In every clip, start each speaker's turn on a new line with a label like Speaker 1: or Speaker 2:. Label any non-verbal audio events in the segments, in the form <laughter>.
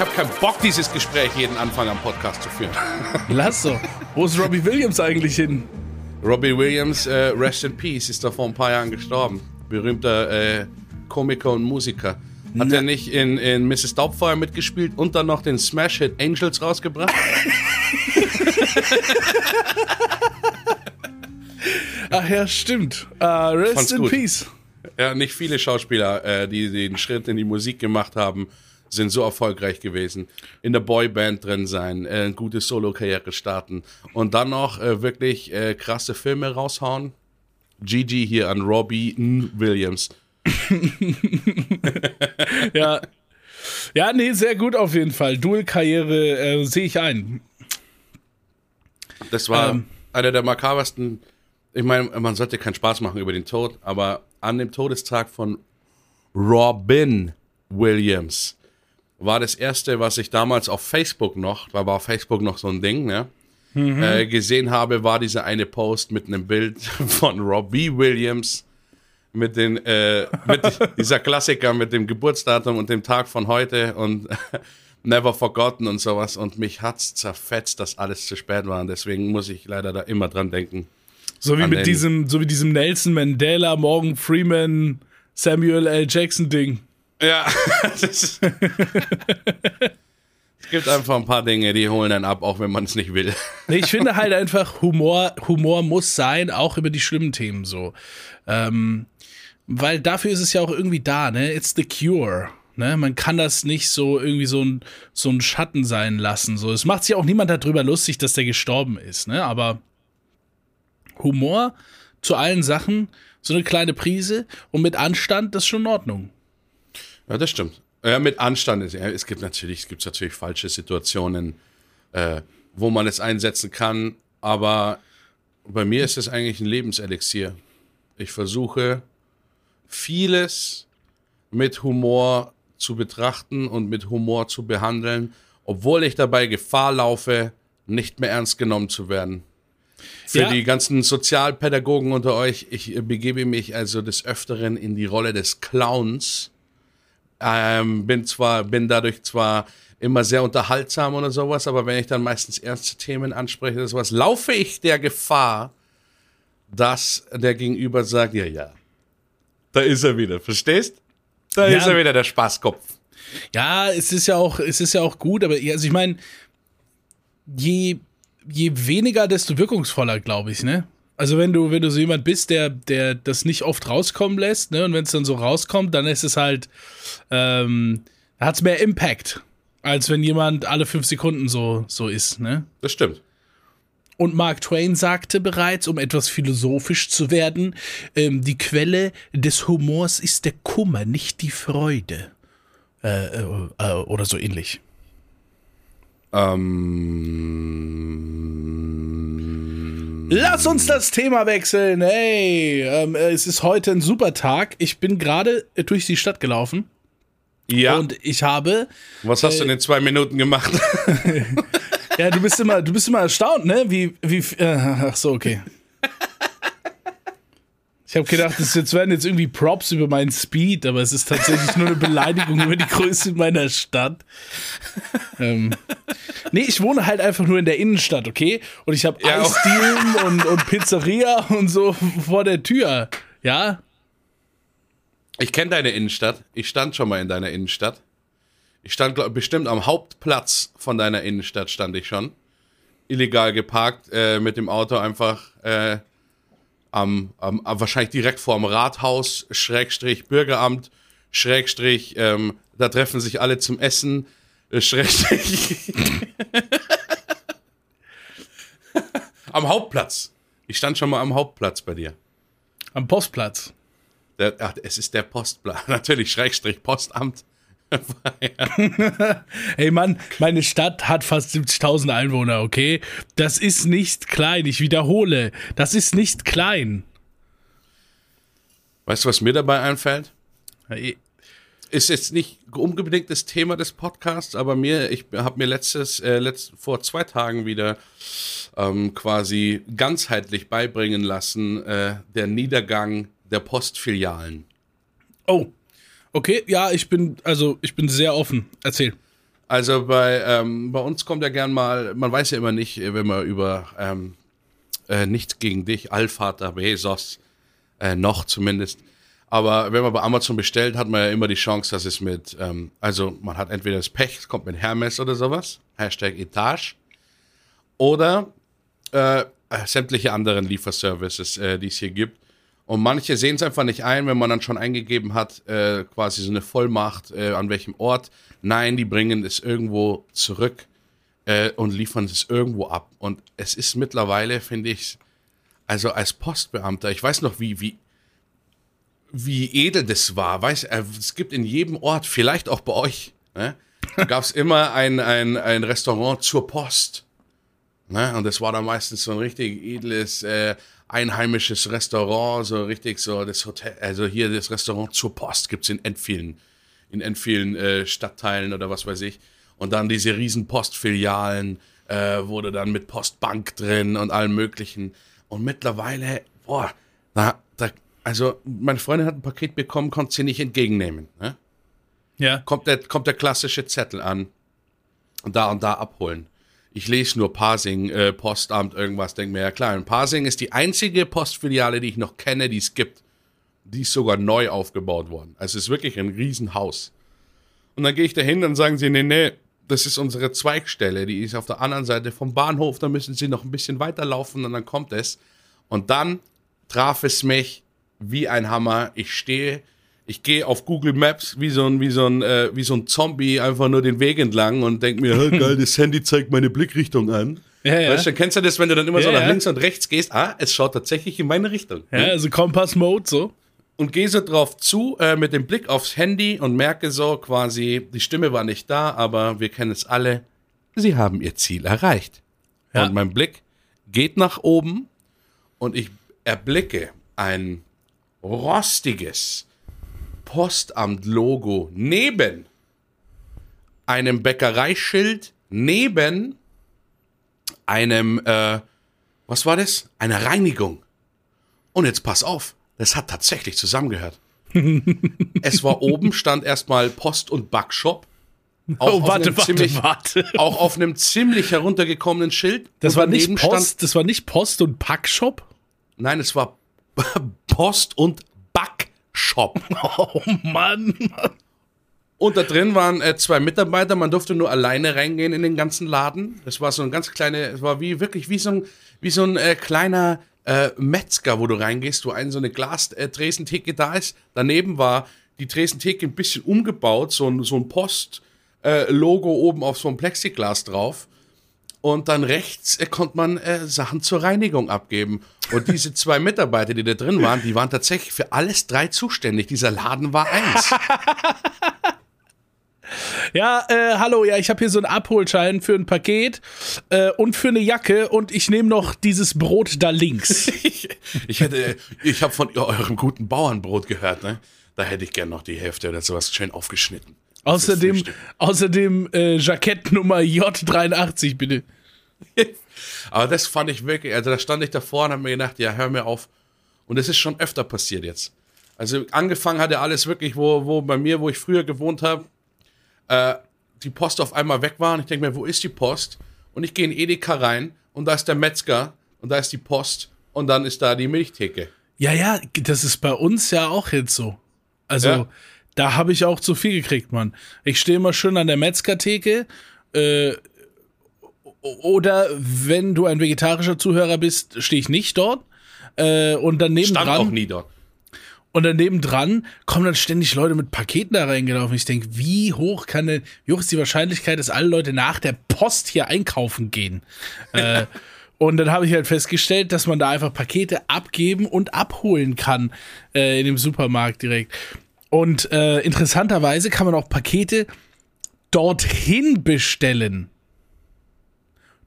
Speaker 1: Ich habe keinen Bock, dieses Gespräch jeden Anfang am Podcast zu führen. <laughs>
Speaker 2: Lass doch. Wo ist Robbie Williams eigentlich hin?
Speaker 1: Robbie Williams, äh, Rest in Peace, ist da vor ein paar Jahren gestorben. Berühmter äh, Komiker und Musiker. Hat
Speaker 2: Na-
Speaker 1: er nicht in, in Mrs. Doubtfire mitgespielt und dann noch den Smash-Hit Angels rausgebracht? <laughs>
Speaker 2: Ach ja, stimmt. Uh, rest
Speaker 1: Fand's
Speaker 2: in
Speaker 1: gut.
Speaker 2: peace.
Speaker 1: Ja, nicht viele Schauspieler, äh, die den Schritt in die Musik gemacht haben, sind so erfolgreich gewesen. In der Boyband drin sein, äh, eine gute Solo-Karriere starten und dann noch äh, wirklich äh, krasse Filme raushauen. Gigi hier an Robbie N. Williams. <laughs>
Speaker 2: Ja. Ja, nee, sehr gut auf jeden Fall. Dual-Karriere äh, sehe ich ein.
Speaker 1: Das war
Speaker 2: Ähm.
Speaker 1: einer der makabersten. Ich meine, man sollte keinen Spaß machen über den Tod, aber an dem Todestag von Robin Williams war das erste, was ich damals auf Facebook noch, da war Facebook noch so ein Ding, ne? Äh, gesehen habe, war dieser eine Post mit einem Bild <laughs> von Robbie Williams mit den äh, mit <laughs> dieser Klassiker mit dem Geburtsdatum und dem Tag von heute und <laughs> Never Forgotten und sowas und mich hat's zerfetzt, dass alles zu spät war und deswegen muss ich leider da immer dran denken.
Speaker 2: So wie mit diesem, so wie diesem Nelson Mandela, Morgan Freeman, Samuel L. Jackson Ding.
Speaker 1: Ja, <laughs> es gibt einfach ein paar Dinge, die holen dann ab, auch wenn man es nicht will.
Speaker 2: Nee, ich finde halt einfach, Humor, Humor muss sein, auch über die schlimmen Themen so. Ähm, weil dafür ist es ja auch irgendwie da, ne? It's the cure. Ne? Man kann das nicht so irgendwie so ein, so ein Schatten sein lassen. So. Es macht sich auch niemand darüber lustig, dass der gestorben ist, ne? Aber Humor zu allen Sachen, so eine kleine Prise und mit Anstand, das ist schon in Ordnung.
Speaker 1: Ja, das stimmt. Ja, mit Anstand ist ja, es gibt natürlich, es gibt natürlich falsche Situationen, äh, wo man es einsetzen kann, aber bei mir ist es eigentlich ein Lebenselixier. Ich versuche vieles mit Humor zu betrachten und mit Humor zu behandeln, obwohl ich dabei Gefahr laufe, nicht mehr ernst genommen zu werden. Für
Speaker 2: Ja.
Speaker 1: die ganzen Sozialpädagogen unter euch, ich begebe mich also des Öfteren in die Rolle des Clowns. Ähm, bin zwar, bin dadurch zwar immer sehr unterhaltsam oder sowas, aber wenn ich dann meistens ernste Themen anspreche oder sowas, laufe ich der Gefahr, dass der Gegenüber sagt, ja, ja, da ist er wieder, verstehst? Da
Speaker 2: Ja.
Speaker 1: ist er wieder, der Spaßkopf.
Speaker 2: Ja, es ist ja auch, es ist ja auch gut, aber also ich meine, je, je weniger, desto wirkungsvoller, glaube ich, ne? Also wenn du, wenn du so jemand bist, der, der das nicht oft rauskommen lässt, ne, und wenn es dann so rauskommt, dann ist es halt, ähm, hat es mehr Impact, als wenn jemand alle fünf Sekunden so, so ist, ne?
Speaker 1: Das stimmt.
Speaker 2: Und Mark Twain sagte bereits, um etwas philosophisch zu werden, ähm, die Quelle des Humors ist der Kummer, nicht die Freude. Äh, äh, äh, oder so ähnlich.
Speaker 1: Ähm,
Speaker 2: Lass uns das Thema wechseln. Hey, ähm, äh, es ist heute ein super Tag. Ich bin gerade äh, durch die Stadt gelaufen
Speaker 1: ja,
Speaker 2: und ich habe.
Speaker 1: was hast du in den zwei Minuten gemacht? <laughs>
Speaker 2: Ja, du bist immer, du bist immer erstaunt, ne? Wie, wie. Äh, ach so, okay. <laughs> Ich habe gedacht, das jetzt werden jetzt irgendwie Props über meinen Speed, aber es ist tatsächlich nur eine Beleidigung über die Größe meiner Stadt. Ähm, nee, ich wohne halt einfach nur in der Innenstadt, okay? Und ich habe
Speaker 1: Ja.
Speaker 2: Eisdielen <laughs> und, und Pizzeria und so vor der Tür. Ja,
Speaker 1: Ich kenne deine Innenstadt. Ich stand schon mal in deiner Innenstadt. Ich stand glaub, bestimmt am Hauptplatz von deiner Innenstadt stand ich schon. Illegal geparkt, äh, mit dem Auto einfach äh, am, am, am, wahrscheinlich direkt vorm Rathaus, Schrägstrich Bürgeramt, Schrägstrich, ähm, da treffen sich alle zum Essen, äh, Schrägstrich. <laughs> am Hauptplatz. Ich stand schon mal am Hauptplatz bei dir.
Speaker 2: am Postplatz.
Speaker 1: Der, ach, es ist der Postplatz. <laughs> Natürlich, Schrägstrich Postamt. <laughs>
Speaker 2: Hey Mann, meine Stadt hat fast 70.000 Einwohner, okay? Das ist nicht klein, ich wiederhole. Das ist nicht klein.
Speaker 1: Weißt du, was mir dabei einfällt?
Speaker 2: Hey,
Speaker 1: Ist jetzt nicht unbedingt das Thema des Podcasts, aber mir, ich habe mir letztes, äh, letzt, vor zwei Tagen wieder ähm, quasi ganzheitlich beibringen lassen, äh, der Niedergang der Postfilialen.
Speaker 2: Oh. Okay, ja, ich bin, also ich bin sehr offen. Erzähl.
Speaker 1: Also bei, ähm, bei uns kommt ja gern mal, man weiß ja immer nicht, wenn man über ähm, äh, nichts gegen dich, Allvater, Bezos, äh, noch zumindest. Aber wenn man bei Amazon bestellt, hat man ja immer die Chance, dass es mit, ähm, also man hat entweder das Pech, es kommt mit Hermes oder sowas, Hashtag Etage, oder äh, sämtliche anderen Lieferservices, äh, die es hier gibt. Und manche sehen es einfach nicht ein, wenn man dann schon eingegeben hat, äh, quasi so eine Vollmacht, äh, an welchem Ort. Nein, die bringen es irgendwo zurück äh, und liefern es irgendwo ab. Und es ist mittlerweile, finde ich, also als Postbeamter, ich weiß noch, wie, wie, wie edel das war. Weiß, äh, es gibt in jedem Ort, vielleicht auch bei euch, ne, <laughs> gab es immer ein, ein, ein Restaurant zur Post. Ne? Und das war dann meistens so ein richtig edles, äh, einheimisches Restaurant, so richtig so das Hotel, also hier das Restaurant zur Post gibt es in vielen, in vielen äh, Stadtteilen oder was weiß ich. Und dann diese riesen Postfilialen, äh, wurde dann mit Postbank drin und allem möglichen. Und mittlerweile, boah, da, da, also meine Freundin hat ein Paket bekommen, konnte sie nicht entgegennehmen. Ne?
Speaker 2: Ja.
Speaker 1: Kommt, der, kommt der klassische Zettel an und da und da abholen ich lese nur Parsing, äh, Postamt, irgendwas, denke mir, ja klar, Parsing ist die einzige Postfiliale, die ich noch kenne, die es gibt. Die ist sogar neu aufgebaut worden. Also es ist wirklich ein Riesenhaus. Und dann gehe ich dahin, dann sagen sie, nee, nee, das ist unsere Zweigstelle, die ist auf der anderen Seite vom Bahnhof, da müssen sie noch ein bisschen weiterlaufen und dann kommt es. Und dann traf es mich wie ein Hammer. Ich stehe ich gehe auf Google Maps wie so ein, wie so ein, äh, wie so ein Zombie einfach nur den Weg entlang und denke mir, geil, das Handy zeigt meine Blickrichtung an. Ja, ja. Weißt du, kennst du das, wenn du dann immer ja, so nach links und rechts gehst? Ah, es schaut tatsächlich in meine Richtung.
Speaker 2: Ja, also Kompass-Mode so.
Speaker 1: Und gehe so drauf zu äh, mit dem Blick aufs Handy und merke so quasi, die Stimme war nicht da, aber wir kennen es alle. Sie haben ihr Ziel erreicht. Und mein Blick geht nach oben und ich erblicke ein rostiges, Postamt-Logo neben einem Bäckereischild, neben einem, äh, was war das? Einer Reinigung. Und jetzt pass auf, das hat tatsächlich zusammengehört. <laughs> es war oben, stand erstmal Post- und Backshop.
Speaker 2: Auch oh, warte, warte,
Speaker 1: ziemlich,
Speaker 2: warte.
Speaker 1: Auch auf einem ziemlich heruntergekommenen Schild.
Speaker 2: Das war nicht Post, stand, das war nicht Post und Packshop?
Speaker 1: Nein, es war <laughs> Post und. Shop. <laughs>
Speaker 2: Oh Mann.
Speaker 1: Und da drin waren äh, zwei Mitarbeiter, man durfte nur alleine reingehen in den ganzen Laden. Das war so ein ganz kleine, es war wie wirklich wie so ein, wie so ein äh, kleiner äh, Metzger, wo du reingehst, wo ein so eine Glas-Tresentheke äh, da ist. Daneben war die Tresentheke ein bisschen umgebaut, so ein, so ein Post-Logo äh, oben auf so einem Plexiglas drauf. Und dann rechts äh, konnte man äh, Sachen zur Reinigung abgeben. Und diese zwei Mitarbeiter, die da drin waren, die waren tatsächlich für alles drei zuständig. Dieser Laden war eins. <laughs>
Speaker 2: Ja, äh, hallo, ja, ich habe hier so einen Abholschein für ein Paket äh, und für eine Jacke und ich nehme noch dieses Brot da links. <laughs>
Speaker 1: ich, ich hätte, ich habe von eurem guten Bauernbrot gehört, ne? Da hätte ich gern noch die Hälfte oder sowas schön aufgeschnitten.
Speaker 2: Außerdem, außerdem äh, Jackettnummer J83, bitte. <laughs>
Speaker 1: Aber das fand ich wirklich, also da stand ich davor und habe mir gedacht, ja, hör mir auf. Und das ist schon öfter passiert jetzt. Also angefangen hat ja alles wirklich, wo, wo bei mir, wo ich früher gewohnt habe, äh, die Post auf einmal weg war. Und ich denke mir, wo ist die Post? Und ich gehe in Edeka rein und da ist der Metzger und da ist die Post und dann ist da die Milchtheke.
Speaker 2: Ja, ja, das ist bei uns ja auch jetzt so. Also, ja. Da habe ich auch zu viel gekriegt, Mann. Ich stehe immer schön an der Metzgertheke. Äh, oder wenn du ein vegetarischer Zuhörer bist, stehe ich nicht dort. Äh, und daneben
Speaker 1: Stand dran, auch nie dort.
Speaker 2: Und daneben dran kommen dann ständig Leute mit Paketen da reingelaufen. Ich denke, wie hoch kann denn, wie hoch ist die Wahrscheinlichkeit, dass alle Leute nach der Post hier einkaufen gehen? <laughs> äh, und dann habe ich halt festgestellt, dass man da einfach Pakete abgeben und abholen kann äh, in dem Supermarkt direkt. Und äh, interessanterweise kann man auch Pakete dorthin bestellen.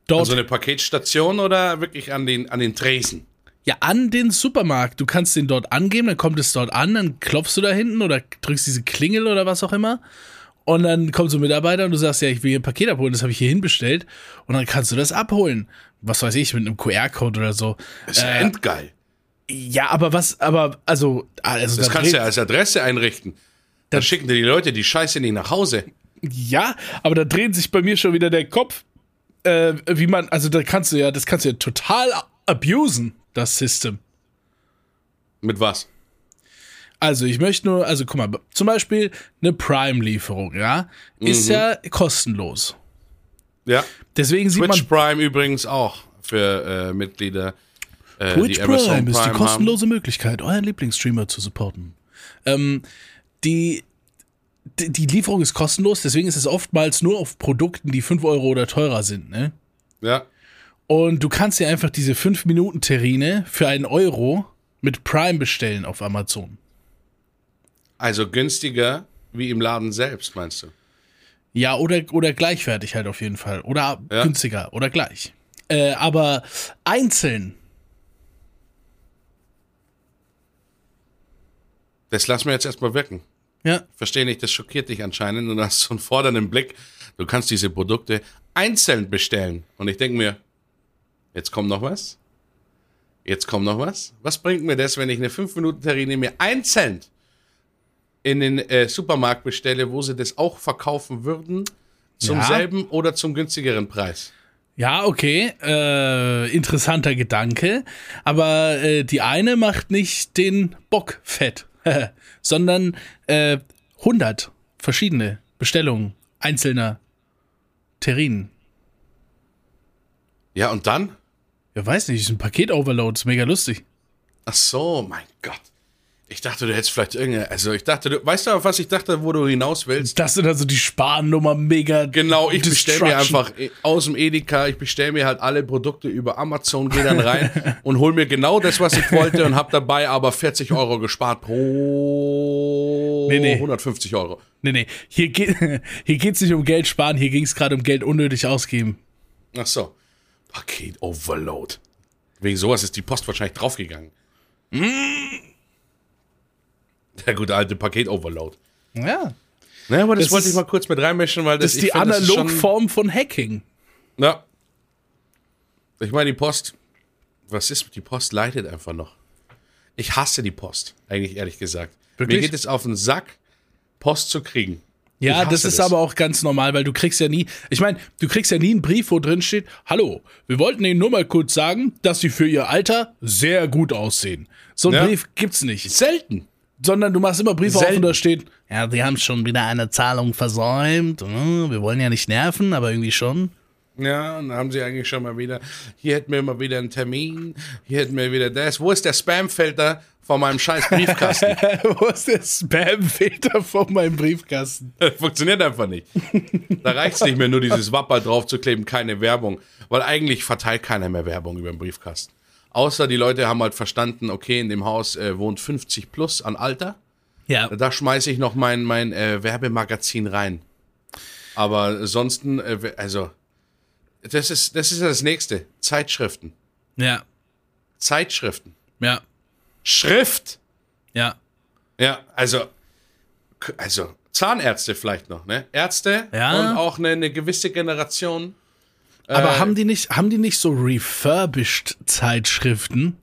Speaker 1: Dort, also eine Paketstation oder wirklich an den, an den Tresen?
Speaker 2: Ja, an den Supermarkt. Du kannst den dort angeben, dann kommt es dort an, dann klopfst du da hinten oder drückst diese Klingel oder was auch immer. Und dann kommt so ein Mitarbeiter und du sagst, ja, ich will hier ein Paket abholen, das habe ich hier hinbestellt. Und dann kannst du das abholen. Was weiß ich, mit einem QR-Code oder so.
Speaker 1: Das ist äh, endgeil.
Speaker 2: Ja, aber was, aber, also. also
Speaker 1: das kannst du ja als Adresse einrichten. Dann schicken dir die Leute die Scheiße nicht nach Hause.
Speaker 2: Ja, aber da dreht sich bei mir schon wieder der Kopf, äh, wie man, also da kannst du ja, das kannst du ja total abusen, das System.
Speaker 1: Mit was?
Speaker 2: Also ich möchte nur, also guck mal, zum Beispiel eine Prime-Lieferung, ja, ist mhm. ja kostenlos.
Speaker 1: Ja.
Speaker 2: Deswegen sieht
Speaker 1: Twitch man Prime übrigens auch für äh, Mitglieder.
Speaker 2: Äh, Twitch die Prime, ist die kostenlose haben. Möglichkeit, euren Lieblingsstreamer zu supporten. Ähm, die, die, die Lieferung ist kostenlos, deswegen ist es oftmals nur auf Produkten, die 5 Euro oder teurer sind, ne?
Speaker 1: Ja.
Speaker 2: Und du kannst dir einfach diese 5-Minuten-Terrine für einen Euro mit Prime bestellen auf Amazon.
Speaker 1: Also günstiger wie im Laden selbst, meinst du?
Speaker 2: Ja, oder, oder gleichwertig halt auf jeden Fall. Oder ja. günstiger oder gleich. Äh, aber einzeln.
Speaker 1: Das lassen wir jetzt erstmal wirken.
Speaker 2: Ja.
Speaker 1: Verstehe nicht, das schockiert dich anscheinend und du hast so einen fordernden Blick. Du kannst diese Produkte einzeln bestellen. Und ich denke mir, jetzt kommt noch was? Jetzt kommt noch was? Was bringt mir das, wenn ich eine 5-Minuten-Terrine mir einzeln in den äh, Supermarkt bestelle, wo sie das auch verkaufen würden, zum ja. selben oder zum günstigeren Preis.
Speaker 2: Ja, okay, äh, interessanter Gedanke, aber äh, die eine macht nicht den Bock fett, <laughs> sondern äh, 100 verschiedene Bestellungen einzelner Terrinen.
Speaker 1: Ja, und dann?
Speaker 2: Ja, weiß nicht, ist ein Paket-Overload, ist mega lustig.
Speaker 1: Ach so, mein Gott. Ich dachte, du hättest vielleicht irgendeine, also ich dachte, du, weißt du, was ich dachte, wo du hinaus willst?
Speaker 2: Das sind also die Sparnummer mega.
Speaker 1: Genau, ich bestelle mir einfach aus dem Edeka, ich bestelle mir halt alle Produkte über Amazon, gehe dann rein <laughs> und hol mir genau das, was ich wollte und hab dabei aber 40 Euro gespart pro nee, nee. 150 Euro.
Speaker 2: Nee, nee, hier, geht, <laughs> hier geht's nicht um Geld sparen, hier ging es gerade um Geld unnötig ausgeben.
Speaker 1: Ach so. Paket Overload. Wegen sowas ist die Post wahrscheinlich draufgegangen. Mmh. <laughs> Der gute alte Paket-Overload.
Speaker 2: Ja.
Speaker 1: Naja, aber das, das wollte ich mal kurz mit reinmischen, weil das,
Speaker 2: das ist die Analogform von Hacking.
Speaker 1: Ja. Ich meine, die Post, was ist, die Post leitet einfach noch. Ich hasse die Post, eigentlich ehrlich gesagt. Wirklich? Mir geht es auf den Sack, Post zu kriegen.
Speaker 2: Ja, das ist das. aber auch ganz normal, weil du kriegst ja nie, ich meine, du kriegst ja nie einen Brief, wo drin steht, hallo, wir wollten Ihnen nur mal kurz sagen, dass Sie für Ihr Alter sehr gut aussehen. So einen ja. Brief gibt's nicht.
Speaker 1: Selten
Speaker 2: sondern du machst immer Briefe Selten. auf und da steht, ja, die haben schon wieder eine Zahlung versäumt. Hm, wir wollen ja nicht nerven, aber irgendwie schon.
Speaker 1: Ja, und dann haben sie eigentlich schon mal wieder, hier hätten wir mal wieder einen Termin, hier hätten wir wieder das. Wo ist der Spamfilter von meinem scheiß Briefkasten? <laughs>
Speaker 2: Wo ist der Spamfilter von meinem Briefkasten? <laughs>
Speaker 1: Funktioniert einfach nicht. Da reicht es nicht mehr, nur dieses Wapper drauf zu kleben, keine Werbung. Weil eigentlich verteilt keiner mehr Werbung über den Briefkasten. Außer die Leute haben halt verstanden, okay, in dem Haus äh, wohnt 50 plus an Alter.
Speaker 2: Ja.
Speaker 1: Da schmeiße ich noch mein, mein äh, Werbemagazin rein. Aber ansonsten, äh, also, das ist, das ist das nächste. Zeitschriften.
Speaker 2: Ja.
Speaker 1: Zeitschriften.
Speaker 2: Ja.
Speaker 1: Schrift.
Speaker 2: Ja.
Speaker 1: Ja, also, also Zahnärzte vielleicht noch, ne? Ärzte
Speaker 2: ja.
Speaker 1: und auch eine, eine gewisse Generation
Speaker 2: aber äh, haben die nicht, haben die nicht so refurbished Zeitschriften?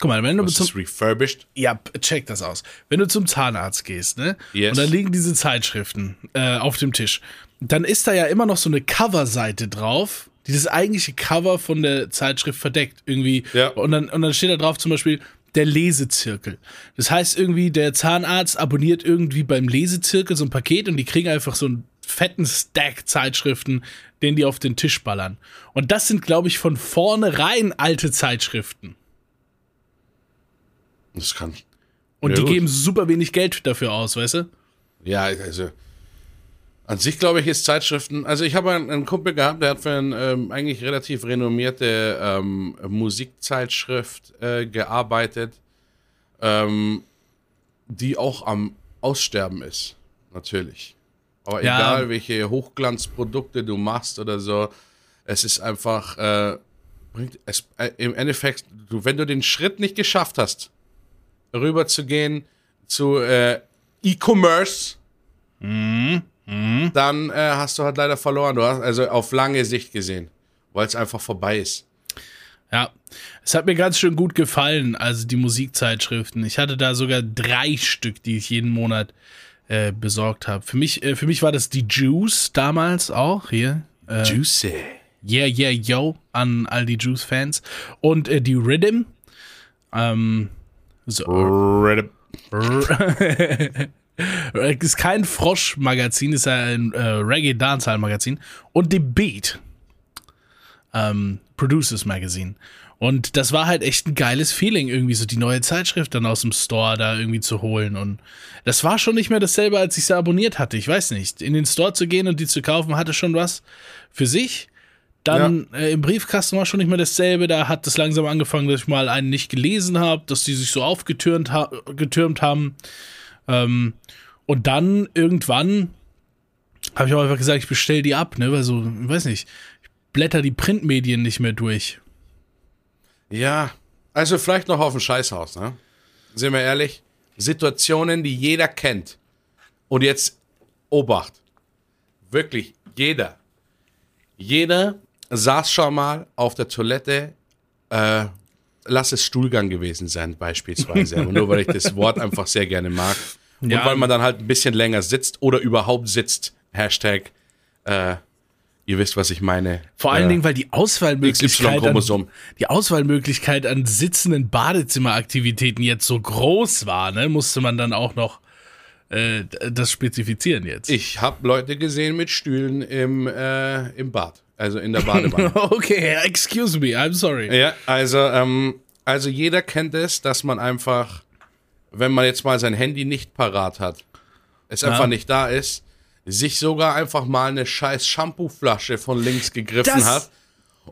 Speaker 2: Guck mal, wenn du zum
Speaker 1: refurbished?
Speaker 2: Ja, check das aus. Wenn du zum Zahnarzt gehst, ne?
Speaker 1: Yes.
Speaker 2: Und da liegen diese Zeitschriften äh, auf dem Tisch. Dann ist da ja immer noch so eine Coverseite drauf, die das eigentliche Cover von der Zeitschrift verdeckt. Irgendwie.
Speaker 1: Ja.
Speaker 2: Und dann, und dann steht da drauf zum Beispiel der Lesezirkel. Das heißt irgendwie, der Zahnarzt abonniert irgendwie beim Lesezirkel so ein Paket und die kriegen einfach so einen fetten Stack Zeitschriften den die auf den Tisch ballern. Und das sind, glaube ich, von vornherein alte Zeitschriften.
Speaker 1: Das kann.
Speaker 2: Und ja, die gut. geben super wenig Geld dafür aus, weißt du?
Speaker 1: Ja, also. An sich glaube ich, ist Zeitschriften. Also ich habe einen, Kumpel gehabt, der hat für eine ähm, eigentlich relativ renommierte ähm, Musikzeitschrift äh, gearbeitet, ähm, die auch am Aussterben ist, natürlich. Aber ja. egal, welche Hochglanzprodukte du machst oder so, es ist einfach, äh, bringt es, äh, im Endeffekt, du, wenn du den Schritt nicht geschafft hast, rüber zu gehen zu äh, E-Commerce,
Speaker 2: mhm. Mhm.
Speaker 1: dann äh, hast du halt leider verloren. Du hast also auf lange Sicht gesehen, weil es einfach vorbei ist.
Speaker 2: Ja, es hat mir ganz schön gut gefallen, also die Musikzeitschriften. Ich hatte da sogar drei Stück, die ich jeden Monat äh, besorgt habe. Für mich, äh, für mich war das die Juice damals auch hier. Äh,
Speaker 1: Juicy.
Speaker 2: Yeah, yeah, yo an all die Juice-Fans. Und äh, die Rhythm. Ähm, so. <laughs> ist kein Frosch-Magazin, ist ja ein äh, Reggae-Dancehall-Magazin. Und die Beat. Ähm, Producers Magazine. Und das war halt echt ein geiles Feeling, irgendwie so die neue Zeitschrift dann aus dem Store da irgendwie zu holen. Und das war schon nicht mehr dasselbe, als ich sie abonniert hatte. Ich weiß nicht. In den Store zu gehen und die zu kaufen, hatte schon was für sich. Dann ja. äh, im Briefkasten war schon nicht mehr dasselbe. Da hat es langsam angefangen, dass ich mal einen nicht gelesen habe, dass die sich so aufgetürmt ha getürmt haben. Ähm, und dann irgendwann habe ich auch einfach gesagt, ich bestell die ab, ne? Weil so, ich weiß nicht, ich blätter die Printmedien nicht mehr durch.
Speaker 1: Ja, also vielleicht noch auf dem Scheißhaus, ne? Sind wir ehrlich? Situationen, die jeder kennt. Und jetzt Obacht. Wirklich, jeder. Jeder saß schon mal auf der Toilette, äh, lass es Stuhlgang gewesen sein, beispielsweise. Aber nur weil ich das Wort einfach sehr gerne mag. Und ja. weil man dann halt ein bisschen länger sitzt oder überhaupt sitzt. Hashtag, äh, ihr wisst, was ich meine.
Speaker 2: Vor allen äh, Dingen, weil die Auswahlmöglichkeit, an, die Auswahlmöglichkeit an sitzenden Badezimmeraktivitäten jetzt so groß war, ne, musste man dann auch noch äh, das spezifizieren jetzt.
Speaker 1: Ich habe Leute gesehen mit Stühlen im, äh, im Bad. Also in der Badewanne. <laughs>
Speaker 2: okay, excuse me, I'm sorry.
Speaker 1: Ja, also, ähm, also jeder kennt es, dass man einfach, wenn man jetzt mal sein Handy nicht parat hat, es ja. einfach nicht da ist, sich sogar einfach mal eine scheiß Shampooflasche von links gegriffen das hat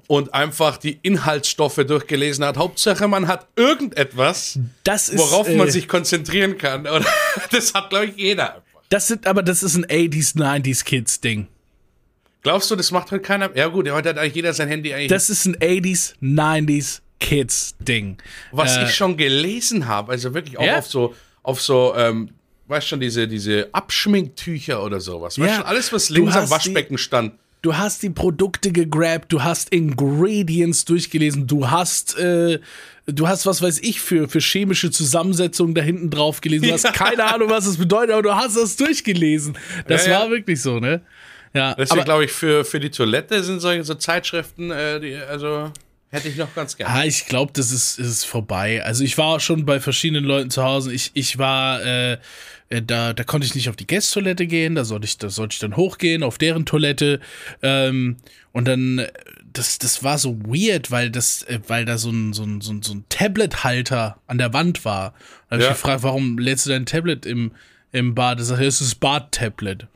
Speaker 1: und einfach die Inhaltsstoffe durchgelesen hat. Hauptsache, man hat irgendetwas,
Speaker 2: ist,
Speaker 1: worauf man äh, sich konzentrieren kann. <laughs> das hat, glaube ich, jeder.
Speaker 2: Das sind, aber das ist ein 80s, 90s Kids Ding.
Speaker 1: Glaubst du, das macht heute keiner? Ja gut, heute hat eigentlich jeder sein Handy eigentlich.
Speaker 2: Das ist ein 80s, 90s Kids Ding.
Speaker 1: Was äh, ich schon gelesen habe, also wirklich auch ja? auf so, auf so, ähm, weißt schon, diese, diese Abschminktücher oder sowas. Weißt ja, schon, alles, was links am Waschbecken die, stand.
Speaker 2: Du hast die Produkte gegrabt, du hast Ingredients durchgelesen, du hast, äh, du hast, was weiß ich, für, für chemische Zusammensetzungen da hinten drauf gelesen. Du hast keine Ahnung, was das bedeutet, aber du hast das durchgelesen. Das ja, war wirklich so, ne?
Speaker 1: Ja, Deswegen glaube ich, für, für die Toilette sind solche so Zeitschriften, äh, die, also hätte ich noch ganz gerne.
Speaker 2: Ah, ich glaube, das ist, ist vorbei. Also ich war schon bei verschiedenen Leuten zu Hause. Ich, ich war, äh, äh, da, da konnte ich nicht auf die Gästtoilette gehen, da sollte ich, da sollte ich dann hochgehen auf deren Toilette. Ähm, und dann, das, das war so weird, weil das, äh, weil da so ein, so ein, so ein, so ein Tablet-Halter an der Wand war. Da habe ja. ich gefragt, warum lädst du dein Tablet im, im Bad? Das sagt, es ist Bad-Tablet.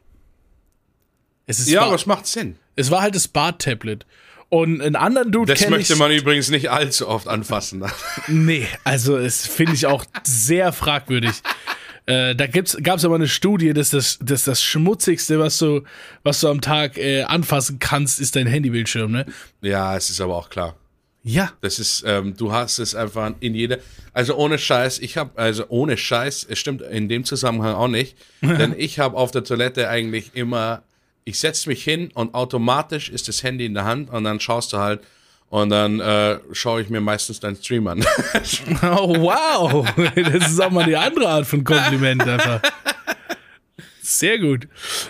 Speaker 1: ja, aber es macht Sinn.
Speaker 2: Es war halt das Bad-Tablet. Und einen anderen Dude
Speaker 1: Das möchte man übrigens nicht allzu oft anfassen.
Speaker 2: nee, also es finde ich auch sehr fragwürdig. Äh, da gab es aber eine Studie, dass das, dass das Schmutzigste, was du, was du am Tag äh, anfassen kannst, ist dein Handybildschirm, ne?
Speaker 1: Ja, es ist aber auch klar.
Speaker 2: Ja.
Speaker 1: Das ist, ähm, du hast es einfach in jeder, also ohne Scheiß, ich habe, also ohne Scheiß, es stimmt in dem Zusammenhang auch nicht, <laughs> denn ich habe auf der Toilette eigentlich immer ich setze mich hin und automatisch ist das Handy in der Hand und dann schaust du halt und dann äh, schaue ich mir meistens deinen Stream an. <laughs>
Speaker 2: oh, wow. Das ist auch mal die andere Art von Kompliment einfach. Sehr gut.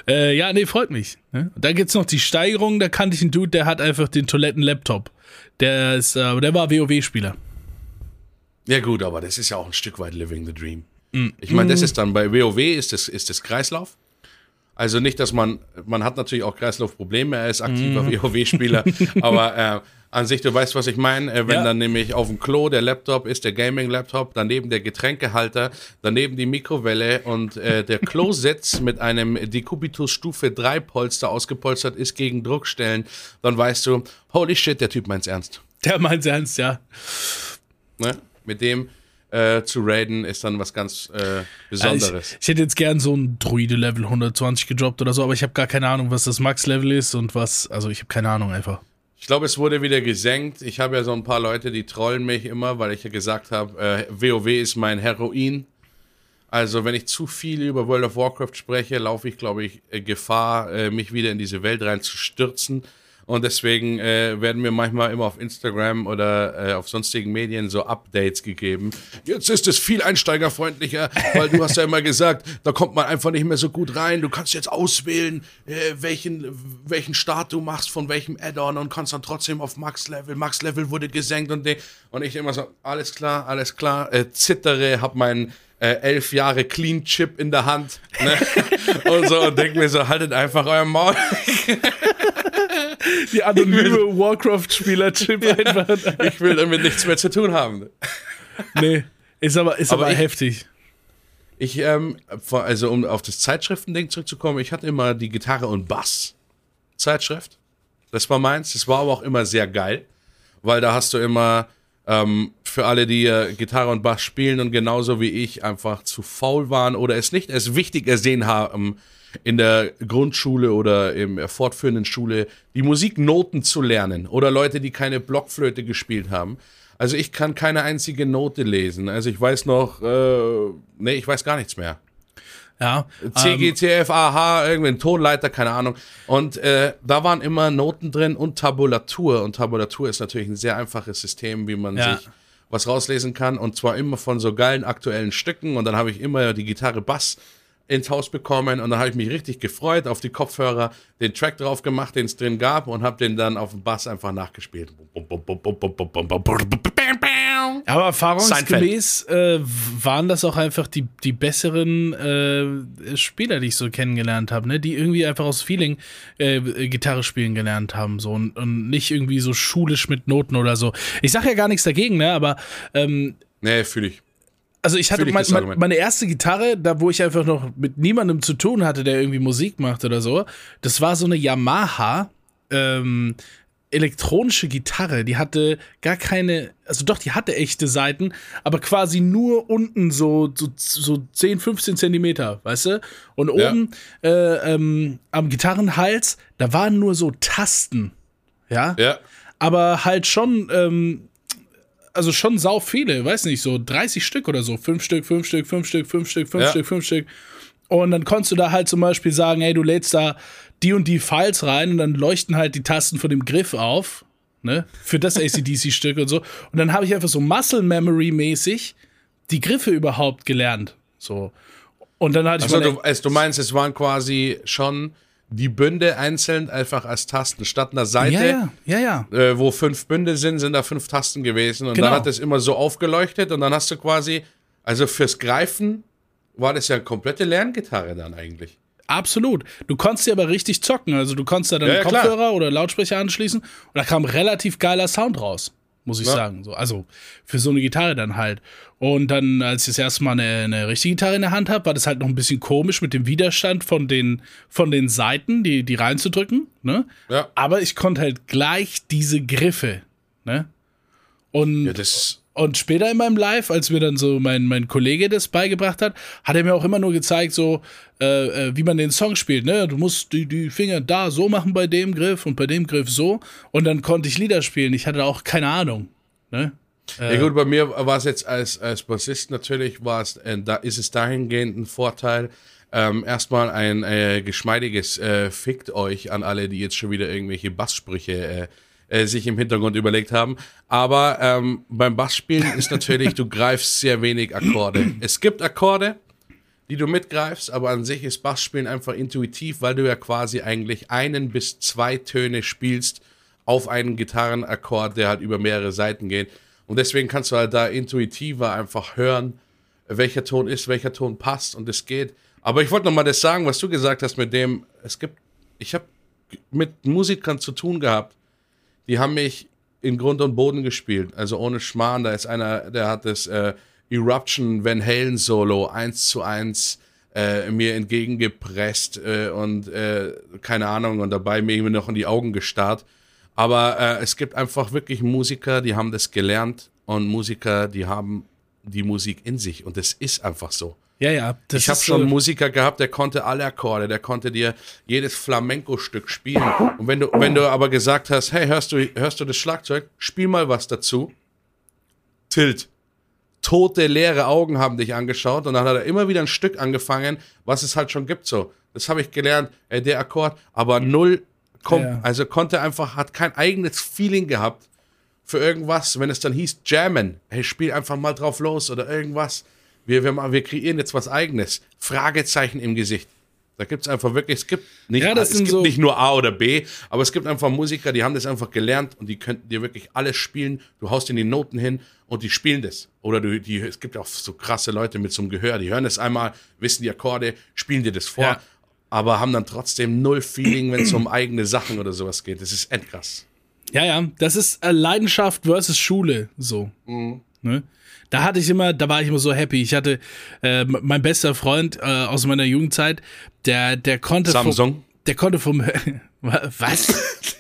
Speaker 2: Äh, ja, nee, freut mich. Ne? Da gibt's noch die Steigerung, da kannte ich einen Dude, der hat einfach den Toiletten-Laptop. Der ist, äh, der war WoW-Spieler.
Speaker 1: Ja, gut, aber das ist ja auch ein Stück weit Living the Dream. Mm. Ich meine, das ist dann bei WoW ist das, ist das Kreislauf. Also nicht, dass man, man hat natürlich auch Kreislaufprobleme, er ist aktiver mm. WoW-Spieler, <laughs> aber äh, an sich, du weißt, was ich meine, äh, wenn ja. dann nämlich auf dem Klo der Laptop ist, der Gaming-Laptop, daneben der Getränkehalter, daneben die Mikrowelle und äh, der <laughs> Klositz mit einem Decubitus Stufe 3 Polster ausgepolstert ist gegen Druckstellen, dann weißt du, holy shit, der Typ meint's ernst.
Speaker 2: Der meint's ernst, ja.
Speaker 1: Ne? Mit dem äh, zu raiden, ist dann was ganz äh, Besonderes.
Speaker 2: Also ich, ich, hätte jetzt gern so ein Druide-Level 120 gedroppt oder so, aber ich habe gar keine Ahnung, was das Max-Level ist und was, also ich habe keine Ahnung einfach.
Speaker 1: Ich glaube, es wurde wieder gesenkt. Ich habe ja so ein paar Leute, die trollen mich immer, weil ich ja gesagt habe, äh, WoW ist mein Heroin. Also, wenn ich zu viel über World of Warcraft spreche, laufe ich, glaube ich, äh, Gefahr, äh, mich wieder in diese Welt reinzustürzen Und deswegen äh, werden mir manchmal immer auf Instagram oder äh, auf sonstigen Medien so Updates gegeben. Jetzt ist es viel einsteigerfreundlicher, weil du hast ja immer gesagt, da kommt man einfach nicht mehr so gut rein. Du kannst jetzt auswählen, äh, welchen, welchen Start du machst, von welchem Add-on und kannst dann trotzdem auf Max-Level. Max-Level wurde gesenkt und, und ich immer so, alles klar, alles klar, äh, zittere, hab meinen äh, elf Jahre Clean Chip in der Hand ne? <laughs> und so und denk mir so, haltet einfach euer Maul. <laughs>
Speaker 2: Die anonyme Warcraft-Spieler-Chip einfach.
Speaker 1: ich will damit nichts mehr zu tun haben.
Speaker 2: Nee, ist aber, ist aber, aber ich, heftig.
Speaker 1: Ich, ähm, also um auf das Zeitschriftending zurückzukommen, ich hatte immer die Gitarre und Bass Zeitschrift. Das war meins. Das war aber auch immer sehr geil, weil da hast du immer ähm, für alle, die äh, Gitarre und Bass spielen und genauso wie ich einfach zu faul waren oder es nicht als wichtig ersehen haben, in der Grundschule oder im fortführenden Schule die Musiknoten zu lernen oder Leute, die keine Blockflöte gespielt haben. Also ich kann keine einzige Note lesen. Also ich weiß noch, äh, nee, ich weiß gar nichts mehr.
Speaker 2: Ja.
Speaker 1: C, G, T, F, A, H, irgendwie ein Tonleiter, keine Ahnung. Und äh, da waren immer Noten drin und Tabulatur. Und Tabulatur ist natürlich ein sehr einfaches System, wie man ja. sich was rauslesen kann. Und zwar immer von so geilen aktuellen Stücken. Und dann habe ich immer die Gitarre Bass ins Haus bekommen und dann habe ich mich richtig gefreut auf die Kopfhörer, den Track drauf gemacht, den es drin gab und habe den dann auf dem Bass einfach nachgespielt.
Speaker 2: Aber erfahrungsgemäß äh, waren das auch einfach die, die besseren äh, Spieler, die ich so kennengelernt habe, ne? die irgendwie einfach aus Feeling äh, Gitarre spielen gelernt haben so und, und, nicht irgendwie so schulisch mit Noten oder so. Ich sage ja gar nichts dagegen, ne? aber ähm,
Speaker 1: Nee, fühle ich.
Speaker 2: Also ich hatte mein, mein, meine erste Gitarre, da wo ich einfach noch mit niemandem zu tun hatte, der irgendwie Musik macht oder so, das war so eine Yamaha ähm, elektronische Gitarre. Die hatte gar keine, also doch, die hatte echte Seiten, aber quasi nur unten so, so, so 10, 15 Zentimeter, weißt du? Und oben ja. äh, ähm, am Gitarrenhals, da waren nur so Tasten, ja?
Speaker 1: Ja.
Speaker 2: Aber halt schon ähm, also schon sau viele, weiß nicht, so 30 Stück oder so. Fünf Stück, fünf Stück, fünf Stück, fünf Stück, fünf ja. Stück, fünf Stück. Und dann konntest du da halt zum Beispiel sagen, hey, du lädst da die und die Files rein und dann leuchten halt die Tasten von dem Griff auf, ne, für das ACDC-Stück und so. Und dann habe ich einfach so Muscle Memory-mäßig die Griffe überhaupt gelernt. So. Und dann hatte ich.
Speaker 1: Also, du, also du meinst, es waren quasi schon die Bünde einzeln einfach als Tasten. Statt einer Seite,
Speaker 2: ja, ja, ja.
Speaker 1: Äh, wo fünf Bünde sind, sind da fünf Tasten gewesen. Und genau. dann hat es immer so aufgeleuchtet und dann hast du quasi, also fürs Greifen war das ja eine komplette Lerngitarre dann eigentlich.
Speaker 2: Absolut. Du konntest sie aber richtig zocken. Also du konntest da dann ja, Kopfhörer klar. oder Lautsprecher anschließen und da kam relativ geiler Sound raus muss ich ja. sagen. So, also für so eine Gitarre dann halt. Und dann, als ich das erste Mal eine, eine richtige Gitarre in der Hand habe, war das halt noch ein bisschen komisch mit dem Widerstand von den, von den Seiten, die, die reinzudrücken. Ne?
Speaker 1: Ja.
Speaker 2: Aber ich konnte halt gleich diese Griffe. Ne? Und
Speaker 1: ja, das
Speaker 2: und später in meinem Live, als mir dann so mein, mein Kollege das beigebracht hat, hat er mir auch immer nur gezeigt, so äh, äh, wie man den Song spielt. Ne? Du musst die, die Finger da so machen bei dem Griff und bei dem Griff so. Und dann konnte ich Lieder spielen. Ich hatte auch keine Ahnung. Ne?
Speaker 1: Ja gut, bei mir war es jetzt als, als Bassist natürlich, war es, äh, da ist es dahingehend ein Vorteil. Ähm, erstmal ein äh, geschmeidiges äh, Fickt euch an alle, die jetzt schon wieder irgendwelche Basssprüche äh, sich im Hintergrund überlegt haben. Aber ähm, beim Bassspielen ist natürlich, du greifst sehr wenig Akkorde. Es gibt Akkorde, die du mitgreifst, aber an sich ist Bassspielen einfach intuitiv, weil du ja quasi eigentlich einen bis zwei Töne spielst auf einen Gitarrenakkord, der halt über mehrere Seiten geht. Und deswegen kannst du halt da intuitiver einfach hören, welcher Ton ist, welcher Ton passt und es geht. Aber ich wollte nochmal das sagen, was du gesagt hast mit dem, es gibt, ich habe mit Musikern zu tun gehabt, die haben mich in Grund und Boden gespielt. Also ohne Schmarrn. Da ist einer, der hat das äh, Eruption Van Halen Solo eins zu eins äh, mir entgegengepresst äh, und äh, keine Ahnung und dabei mir noch in die Augen gestarrt. Aber äh, es gibt einfach wirklich Musiker, die haben das gelernt und Musiker, die haben die Musik in sich und es ist einfach so.
Speaker 2: Ja, ja.
Speaker 1: ich habe schon einen Musiker gehabt, der konnte alle Akkorde, der konnte dir jedes Flamenco-Stück spielen. Und wenn du, wenn du aber gesagt hast, hey, hörst du, hörst du das Schlagzeug? Spiel mal was dazu. Tilt. Tote, leere Augen haben dich angeschaut und dann hat er immer wieder ein Stück angefangen, was es halt schon gibt so. Das habe ich gelernt, ey, der Akkord, aber null Kom
Speaker 2: Ja.
Speaker 1: Also konnte einfach, hat kein eigenes Feeling gehabt für irgendwas, wenn es dann hieß Jammen. Hey, spiel einfach mal drauf los oder irgendwas. Wir, wir, wir kreieren jetzt was eigenes. Fragezeichen im Gesicht. Da gibt es einfach wirklich, es gibt nicht,
Speaker 2: Ja,
Speaker 1: es gibt
Speaker 2: so-
Speaker 1: nicht nur A oder B, aber es gibt einfach Musiker, die haben das einfach gelernt und die könnten dir wirklich alles spielen. Du haust in die Noten hin und die spielen das. Oder du, die, es gibt auch so krasse Leute mit so einem Gehör, die hören das einmal, wissen die Akkorde, spielen dir das vor,
Speaker 2: Ja.
Speaker 1: aber haben dann trotzdem null Feeling, wenn es um eigene Sachen oder sowas geht. Das ist endkrass.
Speaker 2: Ja, ja, das ist äh, Leidenschaft versus Schule, so. Ne? Da hatte ich immer, da war ich immer so happy. Ich hatte äh, mein bester Freund äh, aus meiner Jugendzeit, der, der konnte vom,
Speaker 1: Samsung.
Speaker 2: der konnte vom <laughs> was? <laughs>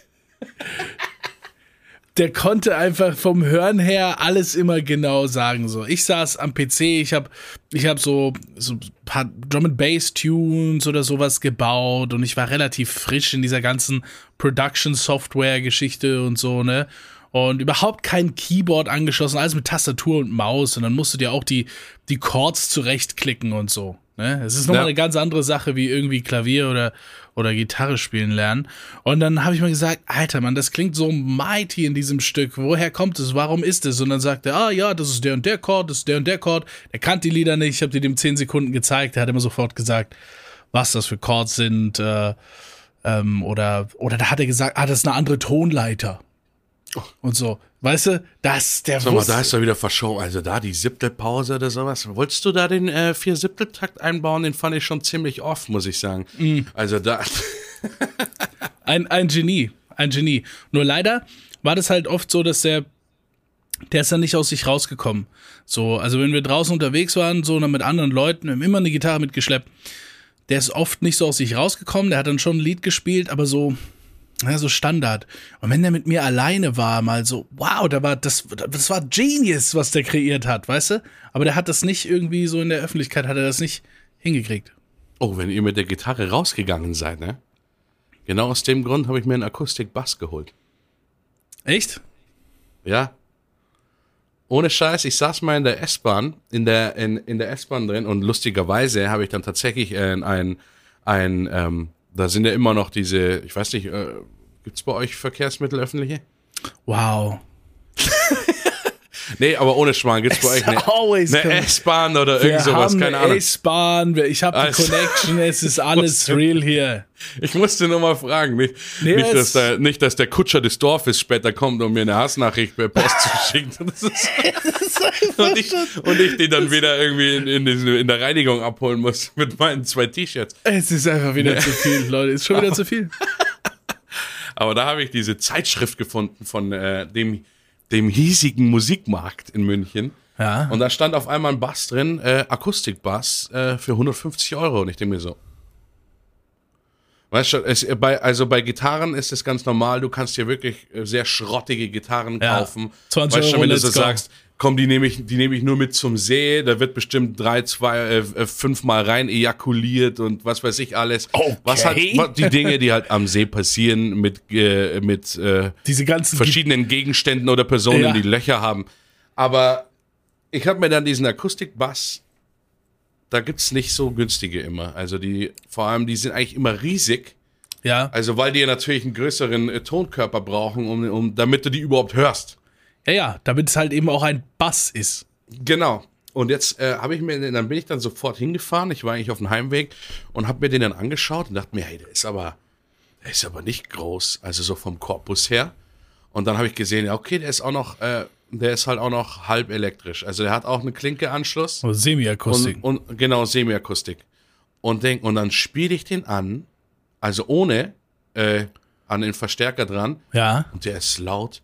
Speaker 2: Der konnte einfach vom Hören her alles immer genau sagen. So, ich saß am PC, ich habe ich hab so, so ein paar Drum and Bass Tunes oder sowas gebaut und ich war relativ frisch in dieser ganzen Production Software Geschichte und so, ne? Und überhaupt kein Keyboard angeschlossen, alles mit Tastatur und Maus und dann musst du dir auch die, die Chords zurechtklicken und so. Ne? Es ist nochmal
Speaker 1: Ja.
Speaker 2: eine ganz andere Sache wie irgendwie Klavier oder, oder Gitarre spielen lernen. Und dann habe ich mir gesagt, Alter, Mann, das klingt so mighty in diesem Stück. Woher kommt es? Warum ist es? Und dann sagt er, ah ja, das ist der und der Chord, das ist der und der Chord. Er kannte die Lieder nicht, ich habe dir dem 10 Sekunden gezeigt. Er hat immer sofort gesagt, was das für Chords sind. Äh, ähm, oder, oder da hat er gesagt, ah, das ist eine andere Tonleiter. Und so. Weißt du, das, der
Speaker 1: Sag mal,
Speaker 2: wusste-
Speaker 1: da ist er wieder verschoben. Also da die Siebtelpause oder sowas. Wolltest du da den äh, Vier-Siebtel-Takt einbauen? Den fand ich schon ziemlich oft, muss ich sagen.
Speaker 2: Mm.
Speaker 1: Also da, <laughs>
Speaker 2: Ein, ein Genie, ein Genie. Nur leider war das halt oft so, dass der, der ist dann nicht aus sich rausgekommen. So, also wenn wir draußen unterwegs waren, so dann mit anderen Leuten, wir haben immer eine Gitarre mitgeschleppt, der ist oft nicht so aus sich rausgekommen, der hat dann schon ein Lied gespielt, aber so, ja, so Standard. Und wenn der mit mir alleine war, mal so, wow, da war das, das war Genius, was der kreiert hat, weißt du? Aber der hat das nicht irgendwie so in der Öffentlichkeit, hat er das nicht hingekriegt.
Speaker 1: oh, wenn ihr mit der Gitarre rausgegangen seid, ne? Genau aus dem Grund habe ich mir einen Akustik-Bass geholt.
Speaker 2: Echt?
Speaker 1: Ja. Ohne Scheiß, ich saß mal in der S-Bahn, in der, in, in der S-Bahn drin und lustigerweise habe ich dann tatsächlich äh, ein, ein ähm, da sind ja immer noch diese, ich weiß nicht, äh, gibt's bei euch Verkehrsmittel öffentliche?
Speaker 2: Wow. <laughs>
Speaker 1: Nee, aber ohne Schmarrn, gibt's bei euch eine,
Speaker 2: always
Speaker 1: eine S-Bahn oder irgend sowas, keine
Speaker 2: eine
Speaker 1: Ahnung.
Speaker 2: S-Bahn, ich habe die
Speaker 1: Also- <laughs>
Speaker 2: Connection, es ist alles
Speaker 1: musste-
Speaker 2: real hier.
Speaker 1: Ich musste nur mal fragen, nicht,
Speaker 2: Nee,
Speaker 1: nicht, dass der, nicht, dass der Kutscher des Dorfes später kommt und mir eine Hassnachricht per Post zuschickt. <laughs> Das ist, <laughs> und, ich, und ich den dann wieder irgendwie in, in, diesen- in der Reinigung abholen muss mit meinen zwei T-Shirts.
Speaker 2: Es ist einfach wieder zu viel, Leute, es ist schon wieder zu viel.
Speaker 1: Aber da habe ich diese Zeitschrift gefunden von äh, dem, dem hiesigen Musikmarkt in München.
Speaker 2: Ja.
Speaker 1: Und da stand auf einmal ein Bass drin, äh, Akustikbass äh, für 150 Euro. Und ich denke mir so. Weißt du, es, äh, bei, also bei Gitarren ist es ganz normal, du kannst dir wirklich äh, sehr schrottige Gitarren
Speaker 2: Ja.
Speaker 1: kaufen.
Speaker 2: 20
Speaker 1: weißt du,
Speaker 2: Euro,
Speaker 1: wenn du so
Speaker 2: go.
Speaker 1: sagst, komm, die nehme ich, die nehme ich nur mit zum See, da wird bestimmt drei, zwei, äh, äh, fünfmal rein ejakuliert und was weiß ich alles.
Speaker 2: Okay.
Speaker 1: Was halt, was, die Dinge, die halt am See passieren mit, äh, mit äh,
Speaker 2: Diese ganzen
Speaker 1: verschiedenen Gegenständen oder Personen,
Speaker 2: Ja.
Speaker 1: die Löcher haben. Aber ich habe mir dann diesen Akustikbass, da gibt's nicht so günstige immer. Also die, vor allem, die sind eigentlich immer riesig.
Speaker 2: Ja.
Speaker 1: Also weil die natürlich einen größeren äh, Tonkörper brauchen, um, um, damit du die überhaupt hörst.
Speaker 2: Ja, ja, damit es halt eben auch ein Bass ist.
Speaker 1: Genau. Und jetzt äh, habe ich mir, dann bin ich dann sofort hingefahren. Ich war eigentlich auf dem Heimweg und habe mir den dann angeschaut und dachte mir, hey, der ist aber, der ist aber nicht groß, also so vom Korpus her. Und dann habe ich gesehen, ja, okay, der ist auch noch, äh, der ist halt auch noch halb elektrisch. Also der hat auch einen Klinke-Anschluss
Speaker 2: Oh, Semi-Akustik.
Speaker 1: und, und genau Semi-Akustik. Und denk, und dann spiele ich den an, also ohne äh, an den Verstärker dran.
Speaker 2: Ja.
Speaker 1: Und der ist laut.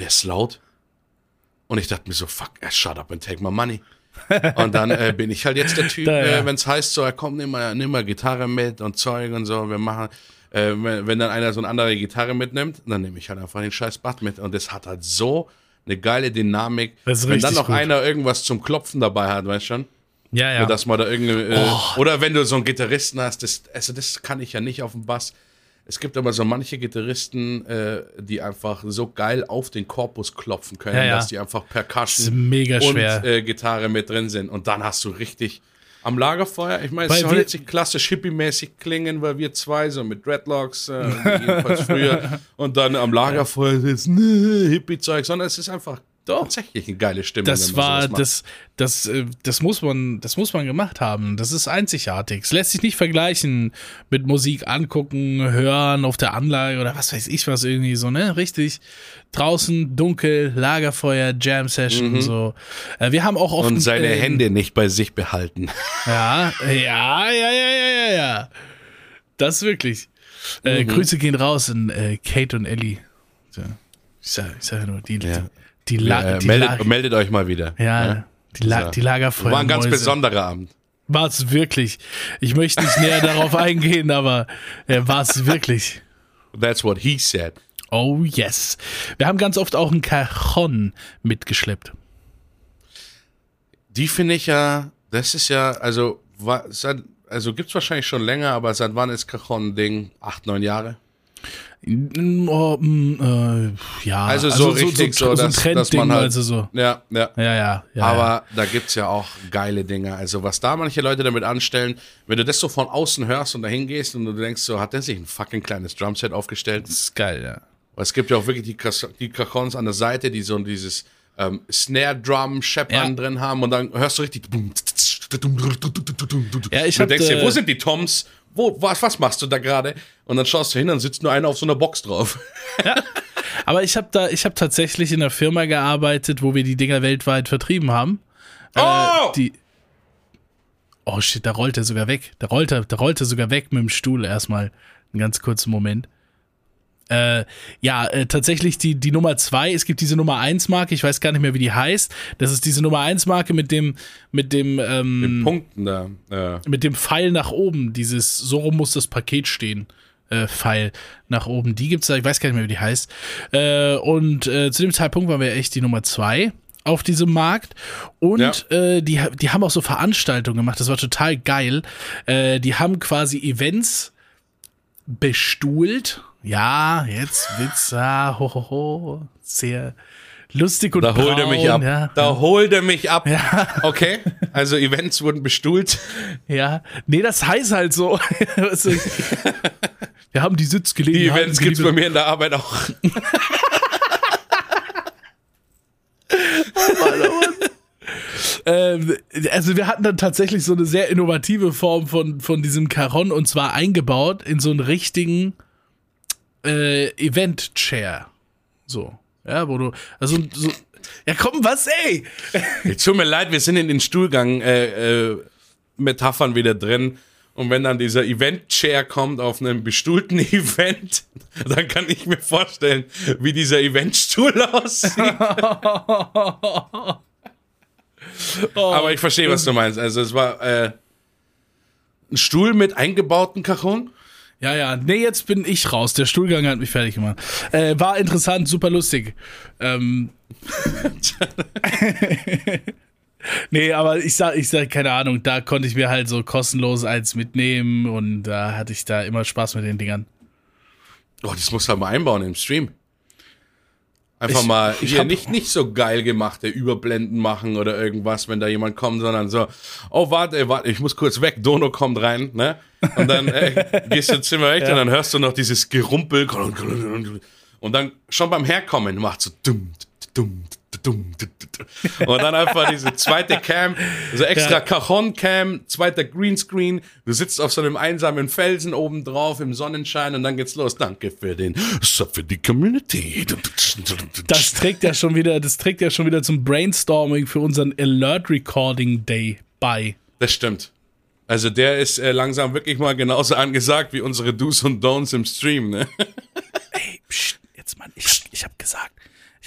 Speaker 1: Der ist laut. Und ich dachte mir so, fuck, shut up and take my money. <laughs> und dann äh, bin ich halt jetzt der Typ,
Speaker 2: Da, ja.
Speaker 1: äh, wenn es heißt, so, er kommt, nimm mal, nimm mal Gitarre mit und Zeug und so. Wir machen, äh, wenn, wenn dann einer so eine andere Gitarre mitnimmt, dann nehme ich halt einfach den scheiß Bass mit. Und das hat halt so eine geile Dynamik. Wenn dann noch
Speaker 2: gut.
Speaker 1: einer irgendwas zum Klopfen dabei hat, weißt du schon?
Speaker 2: Ja, ja.
Speaker 1: Dass man da irgendeine, äh,
Speaker 2: Oh.
Speaker 1: oder wenn du so einen Gitarristen hast, das, also das kann ich ja nicht auf dem Bass. Es gibt aber so manche Gitarristen, äh, die einfach so geil auf den Korpus klopfen können,
Speaker 2: Ja, ja.
Speaker 1: dass die einfach Percussion
Speaker 2: mega
Speaker 1: und äh, Gitarre mit drin sind. Und dann hast du richtig, Am Lagerfeuer, ich meine, es soll jetzt nicht klassisch hippie-mäßig klingen, weil wir zwei so mit Dreadlocks, äh, jedenfalls früher, <laughs> und dann am Lagerfeuer sitzen, ne, <laughs> Hippie-Zeug, sondern es ist einfach
Speaker 2: Doch.
Speaker 1: tatsächlich eine geile Stimmung.
Speaker 2: Das war, das, das, äh, das muss man, das muss man gemacht haben. Das ist einzigartig. Es lässt sich nicht vergleichen mit Musik angucken, hören auf der Anlage oder was weiß ich was irgendwie so, ne? Richtig. Draußen, dunkel, Lagerfeuer, Jam Session, so. Äh, wir haben auch oft.
Speaker 1: Mhm. Und seine
Speaker 2: äh,
Speaker 1: Hände nicht bei sich behalten.
Speaker 2: Ja, ja, ja, ja, ja, ja, ja. Das wirklich. Äh,
Speaker 1: Mhm.
Speaker 2: Grüße gehen raus an äh, Kate und Ellie. So. Ich sag, ich sag nur, die,
Speaker 1: Ja.
Speaker 2: Die, La
Speaker 1: äh,
Speaker 2: die,
Speaker 1: meldet,
Speaker 2: La
Speaker 1: meldet euch mal wieder.
Speaker 2: ja, die, La
Speaker 1: So.
Speaker 2: die Lagerfeuer.
Speaker 1: War ein ganz besonderer Abend.
Speaker 2: War es wirklich. Ich möchte nicht näher darauf <laughs> eingehen, aber äh, war es wirklich.
Speaker 1: That's what he said.
Speaker 2: Oh yes. Wir haben ganz oft auch ein Cajon mitgeschleppt.
Speaker 1: Die finde ich ja, das ist ja, also, war, seit, also gibt's wahrscheinlich schon länger, aber seit wann ist Cajon ein Ding? Acht, neun Jahre?
Speaker 2: Oh, mm, äh, ja,
Speaker 1: Also so richtig so,
Speaker 2: so ein
Speaker 1: dass-
Speaker 2: Trendding,
Speaker 1: dass man halt-
Speaker 2: also so.
Speaker 1: Ja, ja.
Speaker 2: Ja, ja, ja.
Speaker 1: Aber da gibt's ja auch geile Dinge. Also, was da manche Leute damit anstellen, wenn du das so von außen hörst und dahin gehst und du denkst, so, hat der sich ein fucking kleines Drumset aufgestellt?
Speaker 2: Das ist geil, ja.
Speaker 1: Es gibt ja auch wirklich die, die Cajons an der Seite, die so dieses ähm, Snare-Drum-Scheppern
Speaker 2: Ja.
Speaker 1: drin haben und dann hörst du richtig.
Speaker 2: Ja, ich
Speaker 1: du
Speaker 2: hab,
Speaker 1: denkst dir,
Speaker 2: äh,
Speaker 1: wo sind die Toms? Wo, was, was machst du da gerade? Und dann schaust du hin, dann sitzt nur einer auf so einer Box drauf. <laughs>
Speaker 2: Aber ich habe da, ich habe tatsächlich in einer Firma gearbeitet, wo wir die Dinger weltweit vertrieben haben.
Speaker 1: Oh!
Speaker 2: Äh, die. Oh shit, da rollt er sogar weg. Da rollt er, da rollt er sogar weg mit dem Stuhl erstmal. Einen ganz kurzen Moment. Äh, ja, äh, tatsächlich die, die Nummer zwei, es gibt diese Nummer eins Marke, ich weiß gar nicht mehr, wie die heißt. Das ist diese Nummer eins Marke mit dem, mit dem, ähm,
Speaker 1: Punkten da. Ja.
Speaker 2: mit dem Pfeil nach oben, dieses so rum muss das Paket stehen. Äh, Pfeil nach oben. Die gibt's da, ich weiß gar nicht mehr, wie die heißt. Äh, und äh, zu dem Zeitpunkt waren wir echt die Nummer zwei auf diesem Markt. Und äh, die, die haben auch so Veranstaltungen gemacht, das war total geil. Äh, die haben quasi Events bestuhlt. Ja, jetzt Witz, ah, ho, ho, ho. Sehr lustig und
Speaker 1: Da holt er mich
Speaker 2: braun,
Speaker 1: ab.
Speaker 2: Ja.
Speaker 1: Da holt er mich ab.
Speaker 2: Ja.
Speaker 1: Okay, also Events wurden bestuhlt.
Speaker 2: Ja, nee, das heißt halt so. <laughs> Wir haben die
Speaker 1: Die
Speaker 2: Sitzgelegenheit.
Speaker 1: Events gibt's bei mir in der Arbeit auch.
Speaker 2: Ähm, also wir hatten dann tatsächlich so eine sehr innovative Form von, von diesem Caron und zwar eingebaut in so einen richtigen äh, Event-Chair. So. Ja, wo du, also so, ja komm, was, ey?
Speaker 1: Tut mir leid, wir sind in den Stuhlgang äh, äh, Metaphern wieder drin. Und wenn dann dieser Event-Chair kommt auf einem bestuhlten <laughs> Event, dann kann ich mir vorstellen, wie dieser Eventstuhl <laughs> aussieht. Aber ich verstehe, was du meinst. Also es war äh, ein Stuhl mit eingebauten Cajon.
Speaker 2: Ja, ja, nee, jetzt bin ich raus. Der Stuhlgang hat mich fertig gemacht. Äh, war interessant, super lustig. Ähm, <laughs> nee, aber ich sag, ich sag, keine Ahnung, da konnte ich mir halt so kostenlos eins mitnehmen und da hatte ich da immer Spaß mit den Dingern.
Speaker 1: Oh, das muss halt mal einbauen im Stream. Einfach
Speaker 2: Ich-
Speaker 1: mal
Speaker 2: ich
Speaker 1: hier nicht, nicht so geil gemachte Überblenden machen oder irgendwas, wenn da jemand kommt, sondern so, oh, warte, warte, ich muss kurz weg, Dono kommt rein, ne? Und dann äh, <laughs> gehst du ins Zimmer weg und dann hörst du noch dieses Gerumpel und dann schon beim Herkommen macht so dumm, dumm, und dann einfach diese zweite Cam, so extra
Speaker 2: Ja.
Speaker 1: Cajon-Cam, zweiter Greenscreen, du sitzt auf so einem einsamen Felsen oben drauf im Sonnenschein und dann geht's los. Danke für den Sub für die Community.
Speaker 2: Das trägt ja schon wieder, das trägt ja schon wieder zum Brainstorming für unseren Alert Recording Day bei.
Speaker 1: Das stimmt. Also der ist äh, langsam wirklich mal genauso angesagt wie unsere Do's und Don'ts im Stream, ne?
Speaker 2: Ey, pst, jetzt Mann, ich, ich habe gesagt,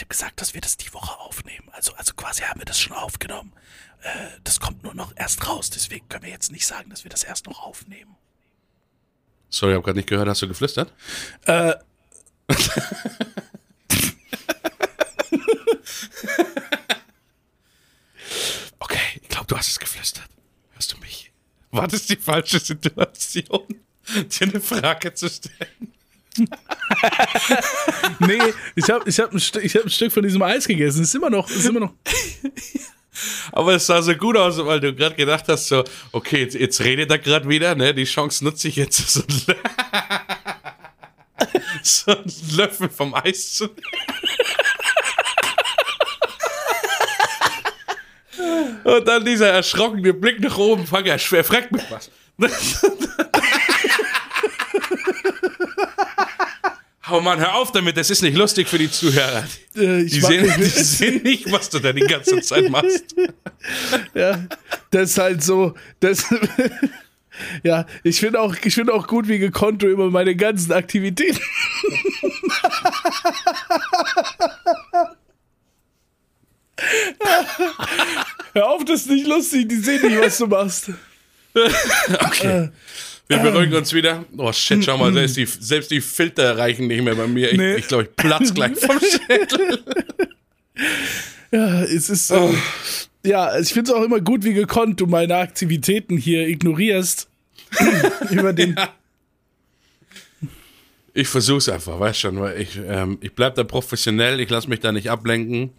Speaker 2: habe gesagt, dass wir das die Woche aufnehmen. Also, also quasi haben wir das schon aufgenommen. Äh, das kommt nur noch erst raus, deswegen können wir jetzt nicht sagen, dass wir das erst noch aufnehmen.
Speaker 1: Sorry, ich habe gerade nicht gehört, hast du geflüstert?
Speaker 2: Äh. <laughs>
Speaker 1: okay, ich glaube, du hast es geflüstert. Hörst du mich? War das die falsche Situation, <laughs> dir eine Frage zu stellen? <laughs>
Speaker 2: Nee, ich habe ich hab ein, Stück- ich hab ein Stück von diesem Eis gegessen. Ist immer noch, ist immer noch. <laughs>
Speaker 1: Aber es sah so gut aus, weil du gerade gedacht hast, so, okay, jetzt, jetzt redet er gerade wieder, ne? Die Chance nutze ich jetzt, <laughs> so, so einen Löffel vom Eis zu Und dann dieser erschrockene Blick nach oben, fang er schwer, fragt mich was. Oh Mann, hör auf damit, das ist nicht lustig für die Zuhörer.
Speaker 2: Äh,
Speaker 1: die, sehen, die sehen nicht, was du da die ganze Zeit machst. <laughs>
Speaker 2: Ja, das ist halt so, das, <laughs> ja, ich finde auch, ich finde auch gut, wie gekonnt du immer meine ganzen Aktivitäten. <laughs> Hör auf, das ist nicht lustig, die sehen nicht, was du machst.
Speaker 1: okay. Wir beruhigen uns wieder. Oh shit, schau mal, selbst die, selbst die Filter reichen nicht mehr bei mir. Ich,
Speaker 2: Nee.
Speaker 1: ich glaube, ich platz gleich vom <laughs> Schädel.
Speaker 2: Ja, es ist. Oh. Ja, ich finde es auch immer gut, wie gekonnt du meine Aktivitäten hier ignorierst. <laughs> Über den.
Speaker 1: Ich versuch's einfach, weißt schon, weil ich, ähm, ich bleib da professionell, ich lasse mich da nicht ablenken.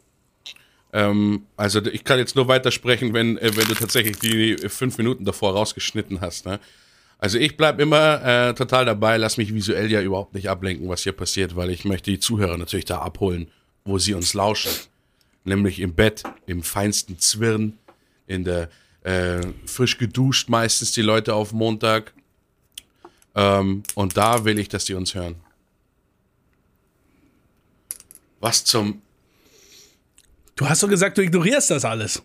Speaker 1: Ähm, also ich kann jetzt nur weitersprechen, wenn, äh, wenn du tatsächlich die fünf Minuten davor rausgeschnitten hast. Ne? Also ich bleib immer äh, total dabei, lass mich visuell ja überhaupt nicht ablenken, was hier passiert, weil ich möchte die Zuhörer natürlich da abholen, wo sie uns lauschen. Nämlich im Bett, im feinsten Zwirn, in der äh, frisch geduscht meistens die Leute auf Montag. Ähm, und da will ich, dass die uns hören. Was zum.
Speaker 2: Du hast doch gesagt, du ignorierst das alles.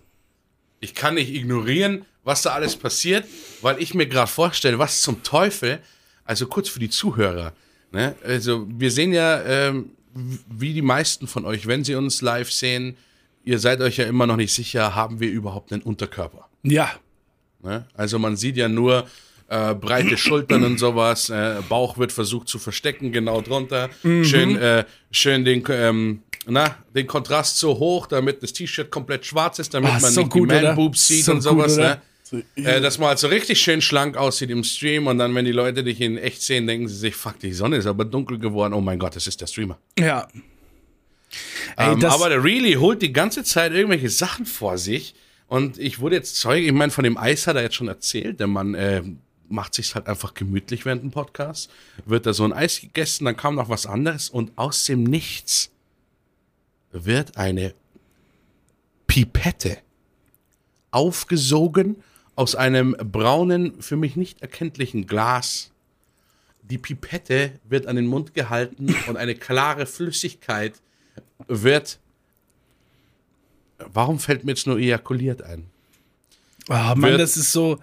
Speaker 1: Ich kann nicht ignorieren, was da alles passiert, weil ich mir gerade vorstelle, was zum Teufel. Also kurz für die Zuhörer. Ne? Also wir sehen ja, ähm, wie die meisten von euch, wenn sie uns live sehen, ihr seid euch ja immer noch nicht sicher, haben wir überhaupt einen Unterkörper?
Speaker 2: Ja.
Speaker 1: Ne? Also man sieht ja nur äh, breite Schultern und sowas. Äh, Bauch wird versucht zu verstecken, genau drunter. Schön, äh, schön den, ähm, na, den Kontrast so hoch, damit das T-Shirt komplett schwarz ist, damit
Speaker 2: Ah,
Speaker 1: man
Speaker 2: so
Speaker 1: nicht
Speaker 2: gut,
Speaker 1: die? Man-Boobs sieht
Speaker 2: So
Speaker 1: und
Speaker 2: gut,
Speaker 1: sowas.
Speaker 2: oder?
Speaker 1: ne? Äh, dass man halt so richtig schön schlank aussieht im Stream und dann, wenn die Leute dich in echt sehen, denken sie sich, fuck, die Sonne ist aber dunkel geworden. Oh mein Gott, das ist der Streamer.
Speaker 2: Ja. Ey,
Speaker 1: Ähm, aber der Really holt die ganze Zeit irgendwelche Sachen vor sich. Und ich wurde jetzt Zeuge, ich meine, von dem Eis hat er jetzt schon erzählt. Der Mann äh, macht sich halt einfach gemütlich während dem Podcast. Wird da so ein Eis gegessen, dann kam noch was anderes und aus dem Nichts wird eine Pipette aufgesogen aus einem braunen, für mich nicht erkenntlichen Glas. Die Pipette wird an den Mund gehalten <laughs> und eine klare Flüssigkeit wird. Warum fällt mir jetzt nur ejakuliert ein?
Speaker 2: oh Mann,
Speaker 1: wird-
Speaker 2: das ist so.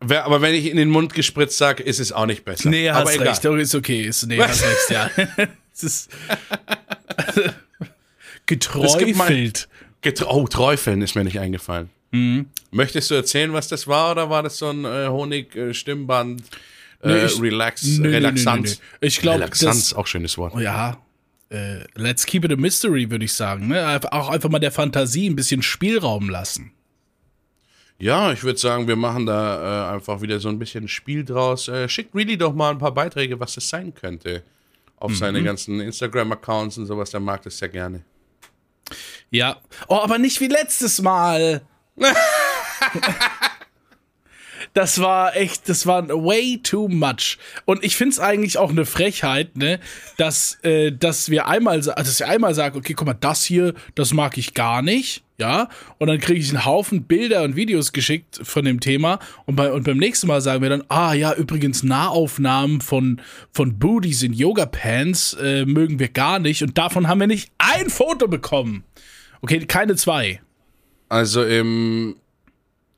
Speaker 1: Aber wenn ich in den Mund gespritzt sage, ist es auch nicht besser.
Speaker 2: Nee,
Speaker 1: Aber
Speaker 2: hast
Speaker 1: egal.
Speaker 2: recht. Oh, ist okay. Ist, nee, hast recht, ja. <laughs> <laughs> es ist. geträufelt.
Speaker 1: Get oh, Träufeln ist mir nicht eingefallen.
Speaker 2: Mhm.
Speaker 1: Möchtest du erzählen, was das war, oder war das so ein äh, Honig-Stimmband? Äh,
Speaker 2: Nee, ich-
Speaker 1: Relax,
Speaker 2: nee,
Speaker 1: Relaxanz.
Speaker 2: nee, nee. Ich glaube,
Speaker 1: Relaxanz,
Speaker 2: das.
Speaker 1: auch schönes Wort.
Speaker 2: Ja. Äh, let's keep it a mystery, würde ich sagen. Ne? Auch einfach mal der Fantasie ein bisschen Spielraum lassen.
Speaker 1: Ja, ich würde sagen, wir machen da äh, einfach wieder so ein bisschen Spiel draus. Äh, schickt Really doch mal ein paar Beiträge, was das sein könnte. Auf seine
Speaker 2: Mhm.
Speaker 1: ganzen Instagram-Accounts und sowas, der mag das sehr gerne.
Speaker 2: Ja. Oh, aber nicht wie letztes Mal. <laughs> Das war echt, das war way too much. Und ich find's eigentlich auch eine Frechheit, ne, dass, äh, dass wir einmal, dass ich einmal sage, okay, guck mal, das hier, das mag ich gar nicht, ja. Und dann kriege ich einen Haufen Bilder und Videos geschickt von dem Thema. Und, bei, und beim nächsten Mal sagen wir dann, ah ja, übrigens Nahaufnahmen von, von Booties in Yoga-Pants äh, mögen wir gar nicht. Und davon haben wir nicht ein Foto bekommen. Okay, keine zwei.
Speaker 1: Also im,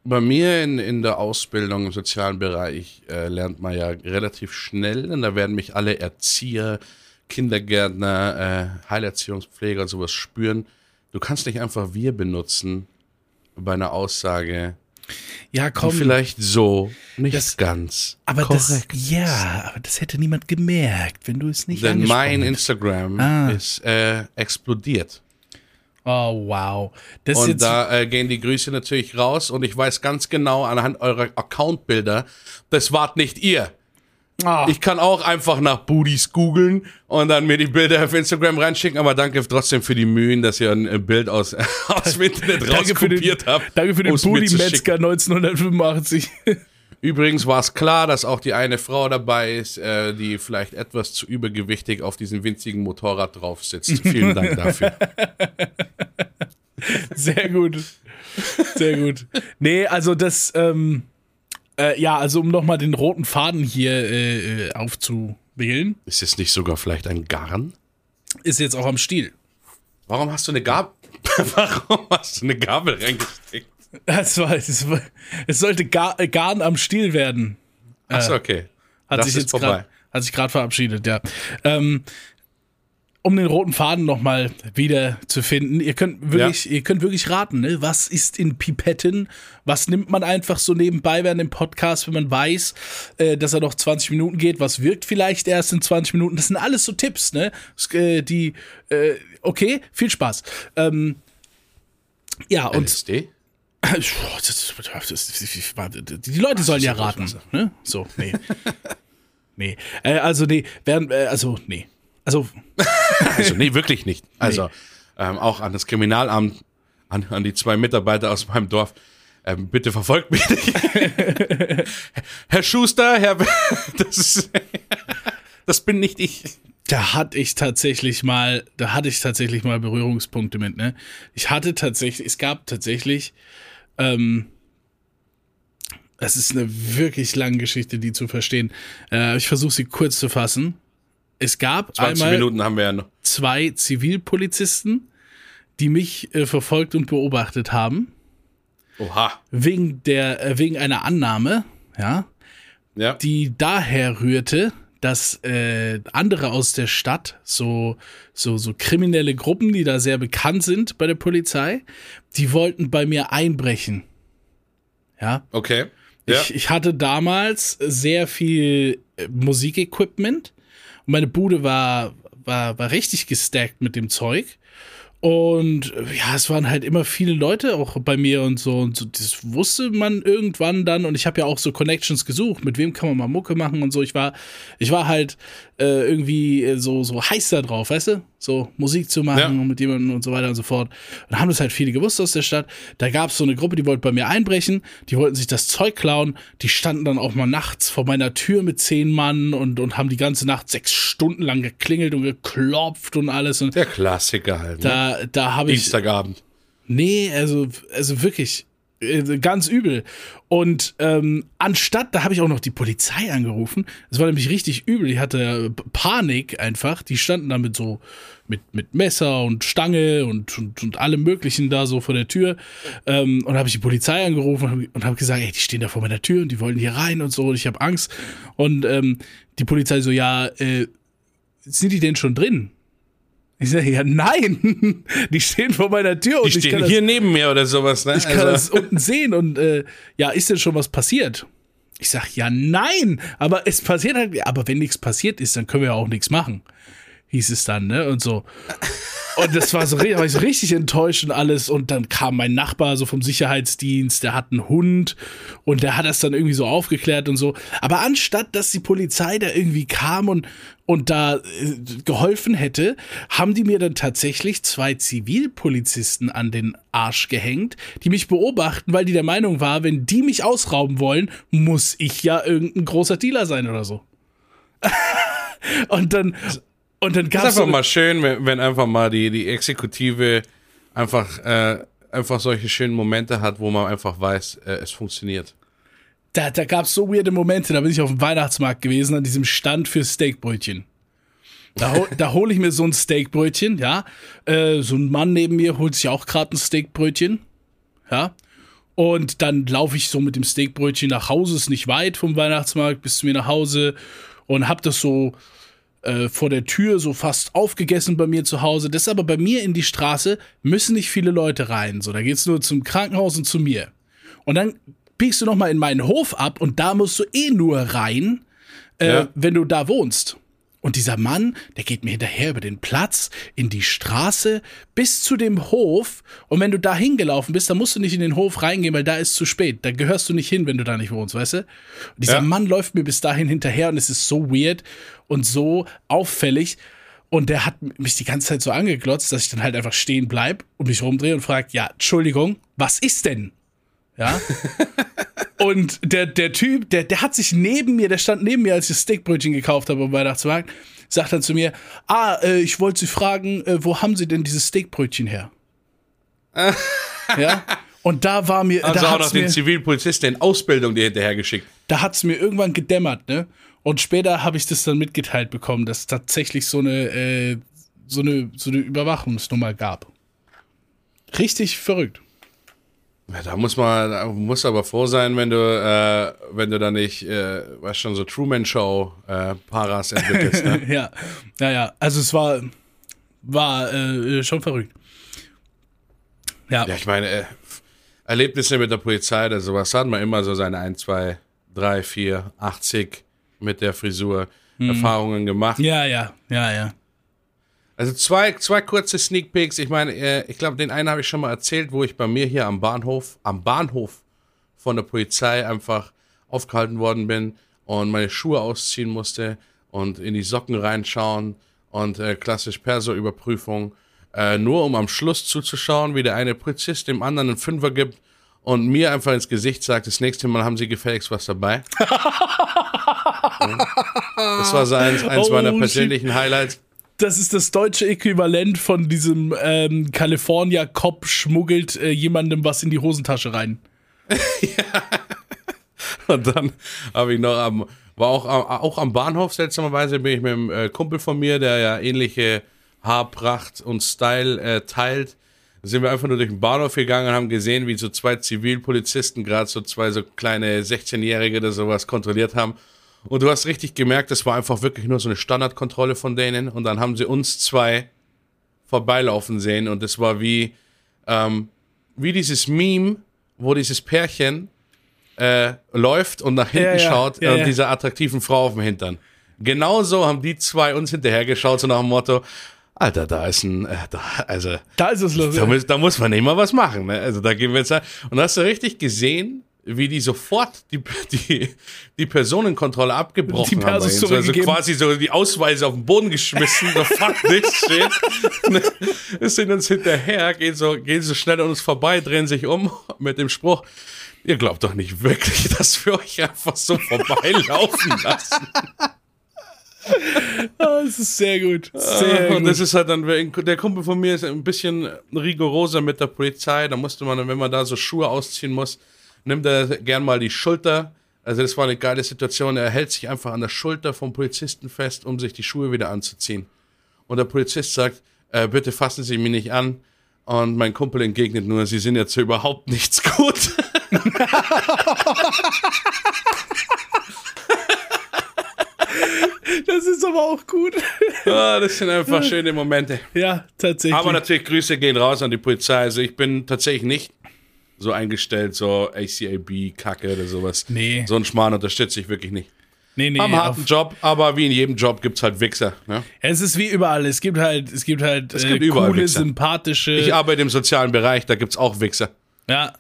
Speaker 1: bei mir in, in der Ausbildung im sozialen Bereich äh, lernt man ja relativ schnell und da werden mich alle Erzieher, Kindergärtner, äh, Heilerziehungspfleger und sowas spüren. Du kannst nicht einfach wir benutzen bei einer Aussage,
Speaker 2: Ja, komm.
Speaker 1: vielleicht so nicht
Speaker 2: das-
Speaker 1: ganz
Speaker 2: aber
Speaker 1: korrekt
Speaker 2: das, ja, aber das hätte niemand gemerkt, wenn du es nicht
Speaker 1: Denn mein
Speaker 2: hättest.
Speaker 1: Instagram
Speaker 2: Ah.
Speaker 1: ist äh, explodiert.
Speaker 2: Oh, wow. Das
Speaker 1: Und da äh, gehen die Grüße natürlich raus und ich weiß ganz genau anhand eurer Accountbilder, das wart nicht ihr.
Speaker 2: Ah.
Speaker 1: Ich kann auch einfach nach Booties googeln und dann mir die Bilder auf Instagram reinschicken, aber danke trotzdem für die Mühen, dass ihr ein Bild aus, <laughs> aus dem Internet
Speaker 2: den,
Speaker 1: rauskopiert habt.
Speaker 2: danke für den
Speaker 1: zu
Speaker 2: Booty-Metzger 1985. <laughs>
Speaker 1: Übrigens war es klar, dass auch die eine Frau dabei ist, äh, die vielleicht etwas zu übergewichtig auf diesem winzigen Motorrad drauf sitzt. Vielen Dank <laughs> dafür.
Speaker 2: Sehr gut. Sehr gut. Nee, also das, ähm, äh, ja, also um nochmal den roten Faden hier äh, äh, aufzuwählen,
Speaker 1: Ist es nicht sogar vielleicht ein Garn?
Speaker 2: ist jetzt auch am Stiel.
Speaker 1: Warum hast du eine Gabel? <laughs> Warum hast du eine Gabel reingesteckt?
Speaker 2: Das war, das war, es sollte Gar, äh, Garn am Stiel werden.
Speaker 1: Achso, okay.
Speaker 2: Hat
Speaker 1: das
Speaker 2: sich
Speaker 1: ist
Speaker 2: jetzt
Speaker 1: vorbei.
Speaker 2: grad, hat sich gerade verabschiedet, ja. Ähm, um den roten Faden nochmal wieder zu finden, ihr könnt wirklich, ihr könnt wirklich raten, ne? was ist in Pipetten, was nimmt man einfach so nebenbei während dem Podcast, wenn man weiß, äh, dass er noch 20 Minuten geht, was wirkt vielleicht erst in 20 Minuten, das sind alles so Tipps, ne? Äh, die, äh, okay, viel Spaß. Ähm, ja, und
Speaker 1: LSD?
Speaker 2: Die Leute sollen ja raten. Ne? So, nee. <laughs> nee. Äh, also, nee, während, äh, also, nee. Also, <laughs>
Speaker 1: Also, nee, wirklich nicht. Also, ähm, auch an das Kriminalamt, an, an die zwei Mitarbeiter aus meinem Dorf. Ähm, bitte verfolgt mich nicht. <laughs> Herr Schuster, Herr, das ist, das bin nicht ich.
Speaker 2: da hatte ich tatsächlich mal, da hatte ich tatsächlich mal Berührungspunkte mit, ne? Ich hatte tatsächlich, es gab tatsächlich, ähm, es ist eine wirklich lange Geschichte, die zu verstehen. Äh, ich versuche sie kurz zu fassen. Es gab
Speaker 1: 20
Speaker 2: einmal
Speaker 1: Minuten haben wir ja noch.
Speaker 2: zwei Zivilpolizisten, die mich äh, verfolgt und beobachtet haben,
Speaker 1: Oha.
Speaker 2: wegen der, äh, wegen einer Annahme, ja,
Speaker 1: Ja.
Speaker 2: die daher rührte, dass äh, andere aus der Stadt, so, so, so kriminelle Gruppen, die da sehr bekannt sind bei der Polizei, die wollten bei mir einbrechen. Ja.
Speaker 1: Okay. Ja.
Speaker 2: Ich, ich hatte damals sehr viel äh, Musikequipment und meine Bude war, war, war richtig gestackt mit dem Zeug. Und äh, ja, es waren halt immer viele Leute auch bei mir und so. Und so, das wusste man irgendwann dann. Und ich habe ja auch so Connections gesucht, mit wem kann man mal Mucke machen und so. Ich war, ich war halt äh, irgendwie äh, so, so heiß da drauf, weißt du? So Musik zu machen
Speaker 1: Ja.
Speaker 2: und mit jemandem und so weiter und so fort. Und da haben das halt viele gewusst aus der Stadt. Da gab es so eine Gruppe, die wollte bei mir einbrechen, die wollten sich das Zeug klauen, die standen dann auch mal nachts vor meiner Tür mit zehn Mann und, und haben die ganze Nacht sechs Stunden lang geklingelt und geklopft und alles. Und
Speaker 1: Der Klassiker halt. Ne?
Speaker 2: da, da habe ich.
Speaker 1: Dienstagabend.
Speaker 2: Nee, also, also wirklich. Äh, Ganz übel. Und ähm, anstatt, da habe ich auch noch die Polizei angerufen. Es war nämlich richtig übel. Ich hatte P- Panik einfach. Die standen da mit so, mit, mit Messer und Stange und, und, und allem Möglichen da so vor der Tür. Ähm, und habe ich die Polizei angerufen und hab- habe gesagt, ey, die stehen da vor meiner Tür und die wollen hier rein und so. Und ich habe Angst. Und ähm, die Polizei so, ja, äh, sind die denn schon drin? Ich sage, ja, nein, <laughs> die stehen vor meiner Tür und
Speaker 1: Die
Speaker 2: ich kann
Speaker 1: stehen
Speaker 2: das
Speaker 1: hier neben mir oder sowas, ne?
Speaker 2: ich kann das unten sehen und äh, ja, ist denn schon was passiert? Ich sag, ja, nein, aber es passiert halt, aber wenn nichts passiert ist, dann können wir ja auch nichts machen. Hieß es dann, ne? Und so. Und das war so, war so richtig enttäuscht und alles. Und dann kam mein Nachbar so vom Sicherheitsdienst, der hat einen Hund und der hat das dann irgendwie so aufgeklärt und so. Aber anstatt, dass die Polizei da irgendwie kam und, und da äh, geholfen hätte, haben die mir dann tatsächlich zwei Zivilpolizisten an den Arsch gehängt, die mich beobachten, weil die der Meinung war, wenn die mich ausrauben wollen, muss ich ja irgendein großer Dealer sein oder so. <laughs> und dann, und dann
Speaker 1: ist
Speaker 2: gab es
Speaker 1: einfach
Speaker 2: so
Speaker 1: mal schön, wenn, wenn einfach mal die, die Exekutive einfach, äh, einfach solche schönen Momente hat, wo man einfach weiß, äh, es funktioniert.
Speaker 2: da, da gab es so weirde Momente, da bin ich auf dem Weihnachtsmarkt gewesen, an diesem Stand für Steakbrötchen. Da, hol, da hole ich mir so ein Steakbrötchen, ja. Äh, so ein Mann neben mir holt sich auch gerade ein Steakbrötchen, ja. Und dann laufe ich so mit dem Steakbrötchen nach Hause, ist nicht weit vom Weihnachtsmarkt bis zu mir nach Hause und hab das so äh, vor der Tür so fast aufgegessen bei mir zu Hause. Das ist aber bei mir in die Straße, müssen nicht viele Leute rein. So, da geht's nur zum Krankenhaus und zu mir. Und dann biegst du noch mal in meinen Hof ab und da musst du eh nur rein, äh,
Speaker 1: Ja.
Speaker 2: wenn du da wohnst. Und dieser Mann, der geht mir hinterher über den Platz, in die Straße, bis zu dem Hof. Und wenn du da hingelaufen bist, dann musst du nicht in den Hof reingehen, weil da ist zu spät. Da gehörst du nicht hin, wenn du da nicht wohnst, weißt du? Und dieser
Speaker 1: Ja.
Speaker 2: Mann läuft mir bis dahin hinterher und es ist so weird und so auffällig. Und der hat mich die ganze Zeit so angeglotzt, dass ich dann halt einfach stehen bleib und mich rumdrehe und frage, ja, Entschuldigung, was ist denn? Ja. und der, der Typ, der, der hat sich neben mir, der stand neben mir, als ich das Steakbrötchen gekauft habe am Weihnachtsmarkt, sagt dann zu mir, ah, äh, ich wollte Sie fragen, äh, wo haben Sie denn dieses Steakbrötchen her? <laughs> ja. Und da war mir,
Speaker 1: Also
Speaker 2: da
Speaker 1: auch noch den Zivilpolizisten in Ausbildung dir hinterhergeschickt.
Speaker 2: da hat's mir irgendwann gedämmert, ne? Und später habe ich das dann mitgeteilt bekommen, dass es tatsächlich so eine, äh, so eine, so eine Überwachungsnummer gab. Richtig verrückt.
Speaker 1: Ja, da muss man, da muss aber froh sein, wenn du, äh, wenn du da nicht, äh, was schon so Truman Show äh, Paras entwickelst. Ne? <laughs>
Speaker 2: ja, ja, ja. Also es war, war äh, schon verrückt. Ja,
Speaker 1: ja, ich meine, äh, Erlebnisse mit der Polizei, oder sowas hat man immer so seine 1, 2, 3, 4, 80 mit der Frisur Erfahrungen gemacht.
Speaker 2: ja, ja, ja, ja.
Speaker 1: Also zwei, zwei kurze Sneak Peeks. Ich meine, äh, ich glaube, den einen habe ich schon mal erzählt, wo ich bei mir hier am Bahnhof, am Bahnhof von der Polizei einfach aufgehalten worden bin und meine Schuhe ausziehen musste und in die Socken reinschauen und äh, klassisch Perso-Überprüfung, äh, nur um am Schluss zuzuschauen, wie der eine Polizist dem anderen einen Fünfer gibt und mir einfach ins Gesicht sagt, das nächste Mal haben sie gefälligst was dabei. <laughs> das war so eins, eins
Speaker 2: Oh,
Speaker 1: meiner persönlichen Highlights.
Speaker 2: Das ist das deutsche Äquivalent von diesem ähm, California Cop schmuggelt äh, jemandem was in die Hosentasche rein. <laughs>
Speaker 1: Und dann habe ich noch am, war auch, am- auch am Bahnhof seltsamerweise bin ich mit einem äh, Kumpel von mir, der ja ähnliche Haarpracht und Style äh, teilt, sind wir einfach nur durch den Bahnhof gegangen und haben gesehen, wie so zwei Zivilpolizisten gerade so zwei so kleine 16-Jährige oder sowas kontrolliert haben. Und du hast richtig gemerkt, das war einfach wirklich nur so eine Standardkontrolle von denen. Und dann haben sie uns zwei vorbeilaufen sehen und es war wie, ähm, wie dieses Meme, wo dieses Pärchen äh, läuft und nach hinten
Speaker 2: Ja, ja,
Speaker 1: schaut
Speaker 2: ja,
Speaker 1: und
Speaker 2: ja.
Speaker 1: dieser attraktiven Frau auf dem Hintern. Genauso haben die zwei uns hinterhergeschaut, so nach dem Motto, Alter, da ist ein, äh, da, also,
Speaker 2: Da ist es los.
Speaker 1: da muss, da muss man immer was machen, ne? Also da gehen wir jetzt an. Und hast du richtig gesehen, wie die sofort die, die, die Personenkontrolle abgebrochen
Speaker 2: Die
Speaker 1: haben. Also quasi so die Ausweise auf den Boden geschmissen, so fuck this shit. Wir sind uns hinterher, gehen so, gehen so schnell an uns vorbei, drehen sich um mit dem Spruch, ihr glaubt doch nicht wirklich, dass wir euch einfach so vorbeilaufen lassen. <laughs>
Speaker 2: Ah, das ist sehr gut. Sehr
Speaker 1: und
Speaker 2: gut.
Speaker 1: das ist halt dann, der Kumpel von mir ist ein bisschen rigoroser mit der Polizei. Da musste man, wenn man da so Schuhe ausziehen muss, nimmt er gern mal die Schulter. Also das war eine geile Situation. Er hält sich einfach an der Schulter vom Polizisten fest, um sich die Schuhe wieder anzuziehen. Und der Polizist sagt, äh, bitte fassen Sie mich nicht an. Und mein Kumpel entgegnet nur, Sie sind jetzt überhaupt nichts gut.
Speaker 2: das ist aber auch gut.
Speaker 1: Ah, das sind einfach schöne Momente.
Speaker 2: ja, tatsächlich.
Speaker 1: Aber natürlich, Grüße gehen raus an die Polizei. Also ich bin tatsächlich nicht so eingestellt, so ACAB-Kacke oder sowas.
Speaker 2: Nee.
Speaker 1: So einen Schmarrn unterstütze ich wirklich nicht.
Speaker 2: nee, nee,
Speaker 1: Haben
Speaker 2: auf,
Speaker 1: harten Job, aber wie in jedem Job gibt's halt Wichser. Ne?
Speaker 2: es ist wie überall. Es gibt halt, es gibt halt äh,
Speaker 1: gibt überall
Speaker 2: coole,
Speaker 1: Wichser.
Speaker 2: sympathische.
Speaker 1: Ich arbeite im sozialen Bereich, da gibt's auch Wichser.
Speaker 2: ja,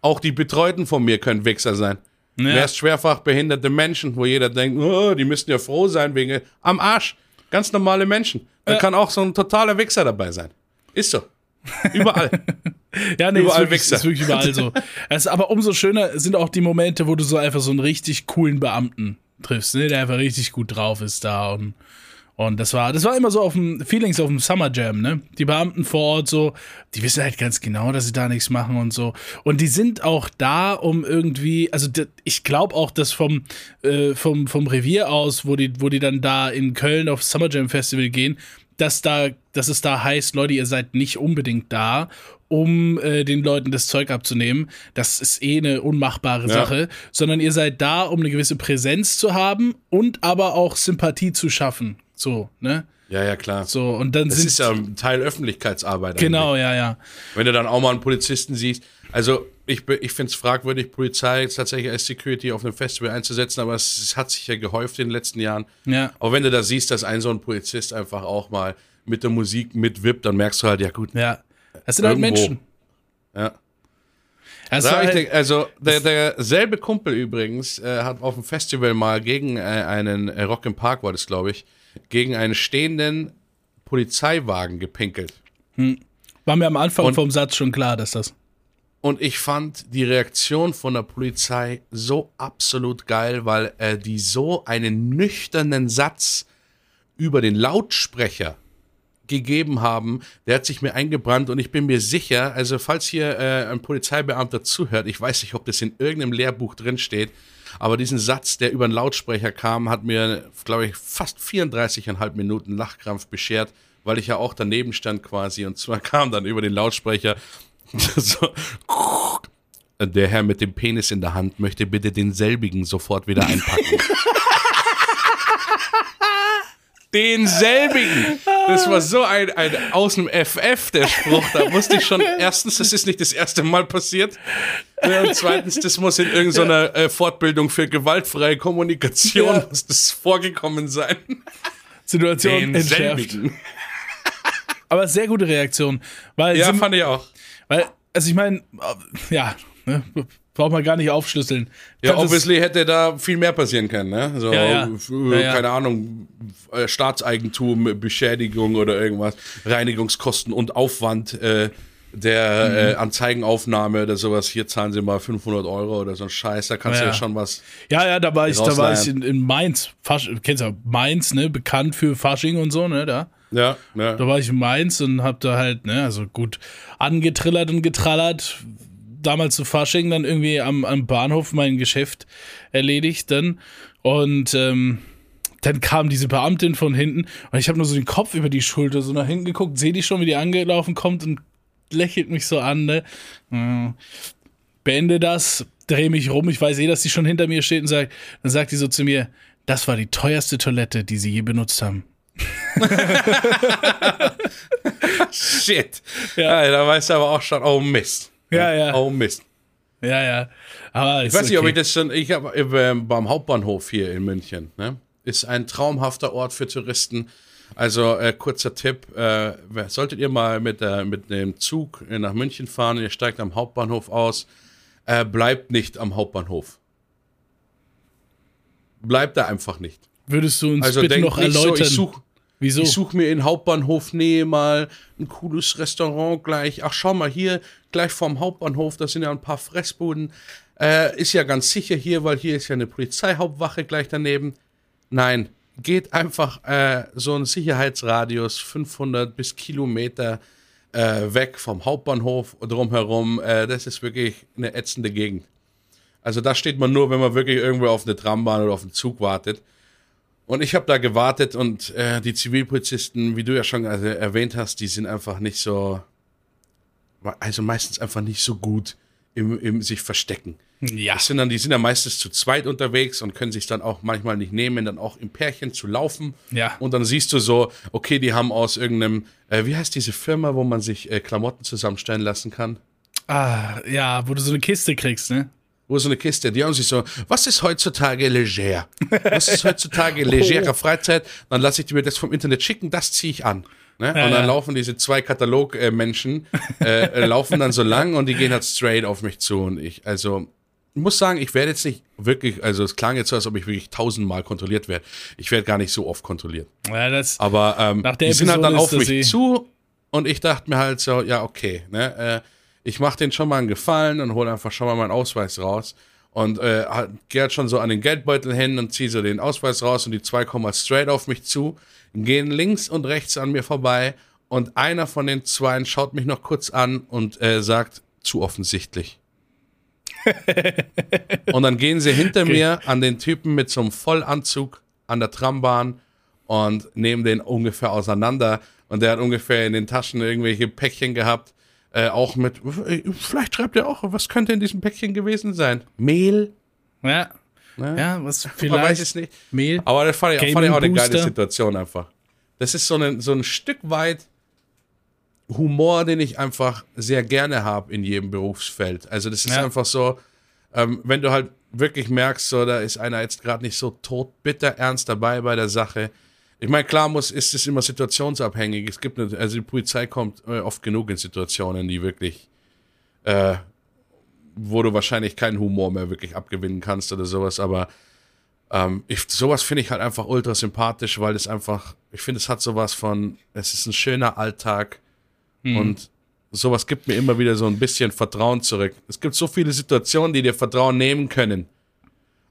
Speaker 1: Auch die Betreuten von mir können Wichser sein.
Speaker 2: Ja.
Speaker 1: Erst schwerfach behinderte Menschen, wo jeder denkt, oh, die müssten ja froh sein wegen am Arsch. Ganz normale Menschen. Da
Speaker 2: Ja.
Speaker 1: kann auch so ein totaler Wichser dabei sein. Ist so. Überall. <laughs>
Speaker 2: Ja, nee,
Speaker 1: Überall
Speaker 2: ist, wirklich, ist wirklich überall so. es aber umso schöner sind auch die Momente, wo du so einfach so einen richtig coolen Beamten triffst, ne, der einfach richtig gut drauf ist da und und das war, das war immer so auf dem Feelings auf dem Summer Jam, ne? Die Beamten vor Ort so, die wissen halt ganz genau, dass sie da nichts machen und so. Und die sind auch da, um irgendwie, also ich glaube auch, dass vom, äh, vom, vom Revier aus, wo die, wo die dann da in Köln auf Summer Jam Festival gehen, dass da, dass es da heißt, Leute, ihr seid nicht unbedingt da, um äh, den Leuten das Zeug abzunehmen. Das ist eh eine unmachbare Sache, sondern ihr seid da, um eine gewisse Präsenz zu haben und aber auch Sympathie zu schaffen. So, ne?
Speaker 1: Ja, ja, klar.
Speaker 2: So, und dann
Speaker 1: Das
Speaker 2: sind
Speaker 1: ist ja ein Teil Öffentlichkeitsarbeit.
Speaker 2: Genau, ja, ja.
Speaker 1: Wenn du dann auch mal einen Polizisten siehst. Also ich, ich finde es fragwürdig, Polizei jetzt tatsächlich als Security auf einem Festival einzusetzen, aber es, es, hat sich ja gehäuft in den letzten Jahren.
Speaker 2: Ja.
Speaker 1: Aber wenn du da siehst, dass ein so ein Polizist einfach auch mal mit der Musik mitwippt, dann merkst du halt, ja gut.
Speaker 2: Ja. Das sind halt. Menschen.
Speaker 1: Ja. Ich
Speaker 2: halt,
Speaker 1: denk- also der, derselbe Kumpel übrigens äh, hat auf dem Festival mal gegen äh, einen äh, Rock im Park war das glaube ich gegen einen stehenden Polizeiwagen gepinkelt
Speaker 2: war mir am Anfang
Speaker 1: Und-
Speaker 2: vom Satz schon klar, dass das.
Speaker 1: Und ich fand die Reaktion von der Polizei so absolut geil, weil äh, die so einen nüchternen Satz über den Lautsprecher gegeben haben, der hat sich mir eingebrannt und ich bin mir sicher, also falls hier äh, ein Polizeibeamter zuhört, ich weiß nicht, ob das in irgendeinem Lehrbuch drin steht, aber diesen Satz, der über den Lautsprecher kam, hat mir, glaube ich, fast 34,5 Minuten Lachkrampf beschert, weil ich ja auch daneben stand quasi. Und zwar <laughs> kam dann über den Lautsprecher <laughs> so, der Herr mit dem Penis in der Hand möchte bitte denselbigen sofort wieder einpacken. <laughs> denselbigen. Das war so ein, ein aus dem FF, der Spruch. Da wusste ich schon, erstens, das ist nicht das erste Mal passiert. Ja, Und zweitens, das muss in irgendeiner äh, Fortbildung für gewaltfreie Kommunikation
Speaker 2: Ja.
Speaker 1: muss das vorgekommen sein.
Speaker 2: Situation entschärft. Aber sehr gute Reaktion. Weil,
Speaker 1: Ja, fand ich auch.
Speaker 2: Weil also ich meine, ja, ne, braucht man gar nicht aufschlüsseln.
Speaker 1: Ja,
Speaker 2: Kannst es-
Speaker 1: obviously hätte da viel mehr passieren können, ne? So,
Speaker 2: Ja, ja.
Speaker 1: keine Ahnung, äh, Staatseigentum, Beschädigung oder irgendwas, Reinigungskosten und Aufwand äh, der
Speaker 2: Mhm.
Speaker 1: äh, Anzeigenaufnahme oder sowas. Hier zahlen sie mal 500 Euro oder so ein Scheiß, da kannst du
Speaker 2: Ja.
Speaker 1: schon was.
Speaker 2: Ja, ja, da war ich, da war ich in, in Mainz. Fasch, kennst du ja Mainz, ne? Bekannt für Fasching und so, ne? Da.
Speaker 1: Ja, ja.
Speaker 2: Da war ich in Mainz und hab da halt, ne, also gut angetrillert und getrallert. Damals zu Fasching, dann irgendwie am, am Bahnhof mein Geschäft erledigt dann. Und ähm, dann kam diese Beamtin von hinten und ich habe nur so den Kopf über die Schulter so nach hinten geguckt, sehe die schon, wie die angelaufen kommt und lächelt mich so an, ne? Hm. Beende das, drehe mich rum, ich weiß eh, dass die schon hinter mir steht und sagt, dann sagt die so zu mir, das war die teuerste Toilette, die sie je benutzt haben. <laughs>
Speaker 1: Shit.
Speaker 2: Ja.
Speaker 1: Ja. da weißt du aber auch schon, oh Mist.
Speaker 2: Ja, ja.
Speaker 1: Oh Mist.
Speaker 2: Ja, ja. Aber
Speaker 1: Ich weiß nicht, ob ich das schon, ich habe beim Hauptbahnhof hier in München, ne? Ist ein traumhafter Ort für Touristen. Also äh, kurzer Tipp, äh, solltet ihr mal mit, äh, mit dem Zug äh, nach München fahren, ihr steigt am Hauptbahnhof aus, äh, bleibt nicht am Hauptbahnhof. Bleibt da einfach nicht.
Speaker 2: Würdest du uns
Speaker 1: Also
Speaker 2: bitte noch
Speaker 1: nicht so,
Speaker 2: erläutern,
Speaker 1: ich suche
Speaker 2: wieso?
Speaker 1: ich such mir in Hauptbahnhof Nähe mal ein cooles Restaurant gleich. Ach, schau mal hier, gleich vorm Hauptbahnhof, da sind ja ein paar Fressbuden. Äh, ist ja ganz sicher hier, weil hier ist ja eine Polizeihauptwache gleich daneben. Nein, geht einfach äh, so ein Sicherheitsradius 500 bis Kilometer äh, weg vom Hauptbahnhof drumherum. Äh, das ist wirklich eine ätzende Gegend. Also da steht man nur, wenn man wirklich irgendwo auf eine Trambahn oder auf einen Zug wartet. Und ich habe da gewartet und äh, die Zivilpolizisten, wie du ja schon also erwähnt hast, die sind einfach nicht so, also meistens einfach nicht so gut im, im sich verstecken.
Speaker 2: ja.
Speaker 1: Das sind dann, die sind ja meistens zu zweit unterwegs und können sich dann auch manchmal nicht nehmen, dann auch im Pärchen zu laufen.
Speaker 2: Ja.
Speaker 1: Und dann siehst du so, okay, die haben aus irgendeinem, äh, wie heißt diese Firma, wo man sich äh, Klamotten zusammenstellen lassen kann?
Speaker 2: Ah, ja, wo du so eine Kiste kriegst, ne?
Speaker 1: Wo ist so eine Kiste? Die haben sich so, was ist heutzutage leger? Was ist heutzutage legere Freizeit? Dann lasse ich die mir das vom Internet schicken, das ziehe ich an. Ne? und dann
Speaker 2: ja.
Speaker 1: laufen diese zwei Katalog-Menschen, äh, äh, laufen dann so lang und die gehen halt straight auf mich zu. Und ich, also, ich muss sagen, ich werde jetzt nicht wirklich, also es klang jetzt so, als ob ich wirklich tausendmal kontrolliert werde. Ich werde gar nicht so oft kontrolliert.
Speaker 2: Ja, das,
Speaker 1: Aber ähm, die sind halt dann
Speaker 2: Episode
Speaker 1: auf mich
Speaker 2: eh-
Speaker 1: zu und ich dachte mir halt so, ja, okay, ne, äh, ich mache denen schon mal einen Gefallen und hole einfach schon mal meinen Ausweis raus. Und äh, halt- geh halt schon so an den Geldbeutel hin und ziehe so den Ausweis raus und die zwei kommen halt straight auf mich zu, gehen links und rechts an mir vorbei und einer von den zwei schaut mich noch kurz an und äh, sagt, zu offensichtlich. <laughs> und dann gehen sie hinter mir an den Typen mit so einem Vollanzug an der Trambahn und nehmen den ungefähr auseinander. Und der hat ungefähr in den Taschen irgendwelche Päckchen gehabt. Äh, auch mit, vielleicht schreibt er auch, was könnte in diesem Päckchen gewesen sein? Mehl?
Speaker 2: ja,
Speaker 1: Ne?
Speaker 2: ja, was
Speaker 1: Man weiß
Speaker 2: vielleicht
Speaker 1: es nicht.
Speaker 2: Mehl.
Speaker 1: Aber das fand ich, fand ich auch eine geile. Situation einfach. Das ist so ein, so ein Stück weit Humor, den ich einfach sehr gerne habe in jedem Berufsfeld. Also das ist
Speaker 2: Ja.
Speaker 1: einfach so, ähm, wenn du halt wirklich merkst, so, da ist einer jetzt gerade nicht so todbitter ernst dabei bei der Sache. Ich meine, klar muss, ist es immer situationsabhängig. Es gibt, eine, also die Polizei kommt äh, oft genug in Situationen, die wirklich, äh, wo du wahrscheinlich keinen Humor mehr wirklich abgewinnen kannst oder sowas, aber ähm, ich, sowas finde ich halt einfach ultra sympathisch, weil es einfach, ich finde, es hat sowas von, es ist ein schöner Alltag und sowas gibt mir immer wieder so ein bisschen Vertrauen zurück. Es gibt so viele Situationen, die dir Vertrauen nehmen können.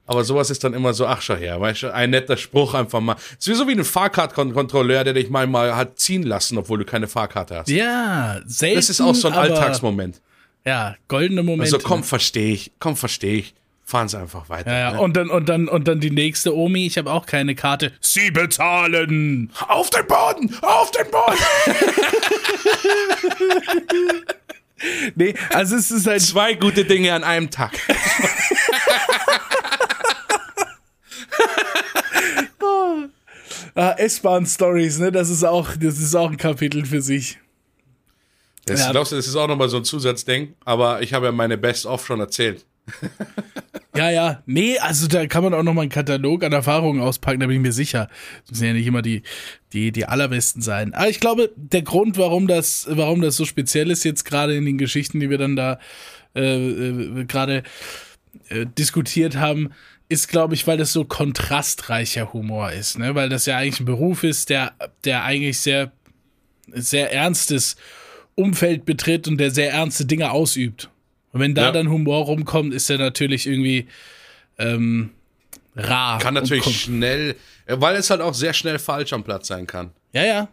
Speaker 1: Aber sowas ist dann immer so, ach schau her, weißt du, ein netter Spruch einfach mal. Es ist so wie ein Fahrkartkontrolleur, der dich mal, mal hat ziehen lassen, obwohl du keine Fahrkarte hast.
Speaker 2: Ja, selten.
Speaker 1: das ist auch so ein
Speaker 2: aber,
Speaker 1: Alltagsmoment.
Speaker 2: Ja, goldene Momente.
Speaker 1: Also komm, verstehe ich, komm, verstehe ich. Fahren Sie einfach weiter.
Speaker 2: Ja, ja.
Speaker 1: ne?
Speaker 2: Und dann, und dann, und dann die nächste Omi, ich habe auch keine Karte. Sie bezahlen!
Speaker 1: Auf den Boden! Auf den Boden! <laughs>
Speaker 2: Nee, also es ist halt.
Speaker 1: Zwei gute Dinge an einem Tag. <laughs>
Speaker 2: Ah, S-Bahn-Stories, ne? Das ist auch, das ist auch ein Kapitel für sich.
Speaker 1: Das,
Speaker 2: Ja.
Speaker 1: glaubst du, das ist auch nochmal so ein Zusatzding, aber ich habe ja meine Best-of schon erzählt. <laughs>
Speaker 2: Ja, ja. Nee, also da kann man auch noch mal einen Katalog an Erfahrungen auspacken, da bin ich mir sicher. Das müssen ja nicht immer die, die, die allerbesten sein. Aber ich glaube, der Grund, warum das, warum das so speziell ist, jetzt gerade in den Geschichten, die wir dann da äh, äh, gerade äh, diskutiert haben, ist, glaube ich, weil das so kontrastreicher Humor ist, ne? Weil das ja eigentlich ein Beruf ist, der, der eigentlich sehr, sehr ernstes Umfeld betritt und der sehr ernste Dinge ausübt. Und wenn da
Speaker 1: Ja.
Speaker 2: dann Humor rumkommt, ist er natürlich irgendwie ähm, rar.
Speaker 1: Kann natürlich schnell, äh, weil es halt auch sehr schnell falsch am Platz sein kann.
Speaker 2: Ja, ja.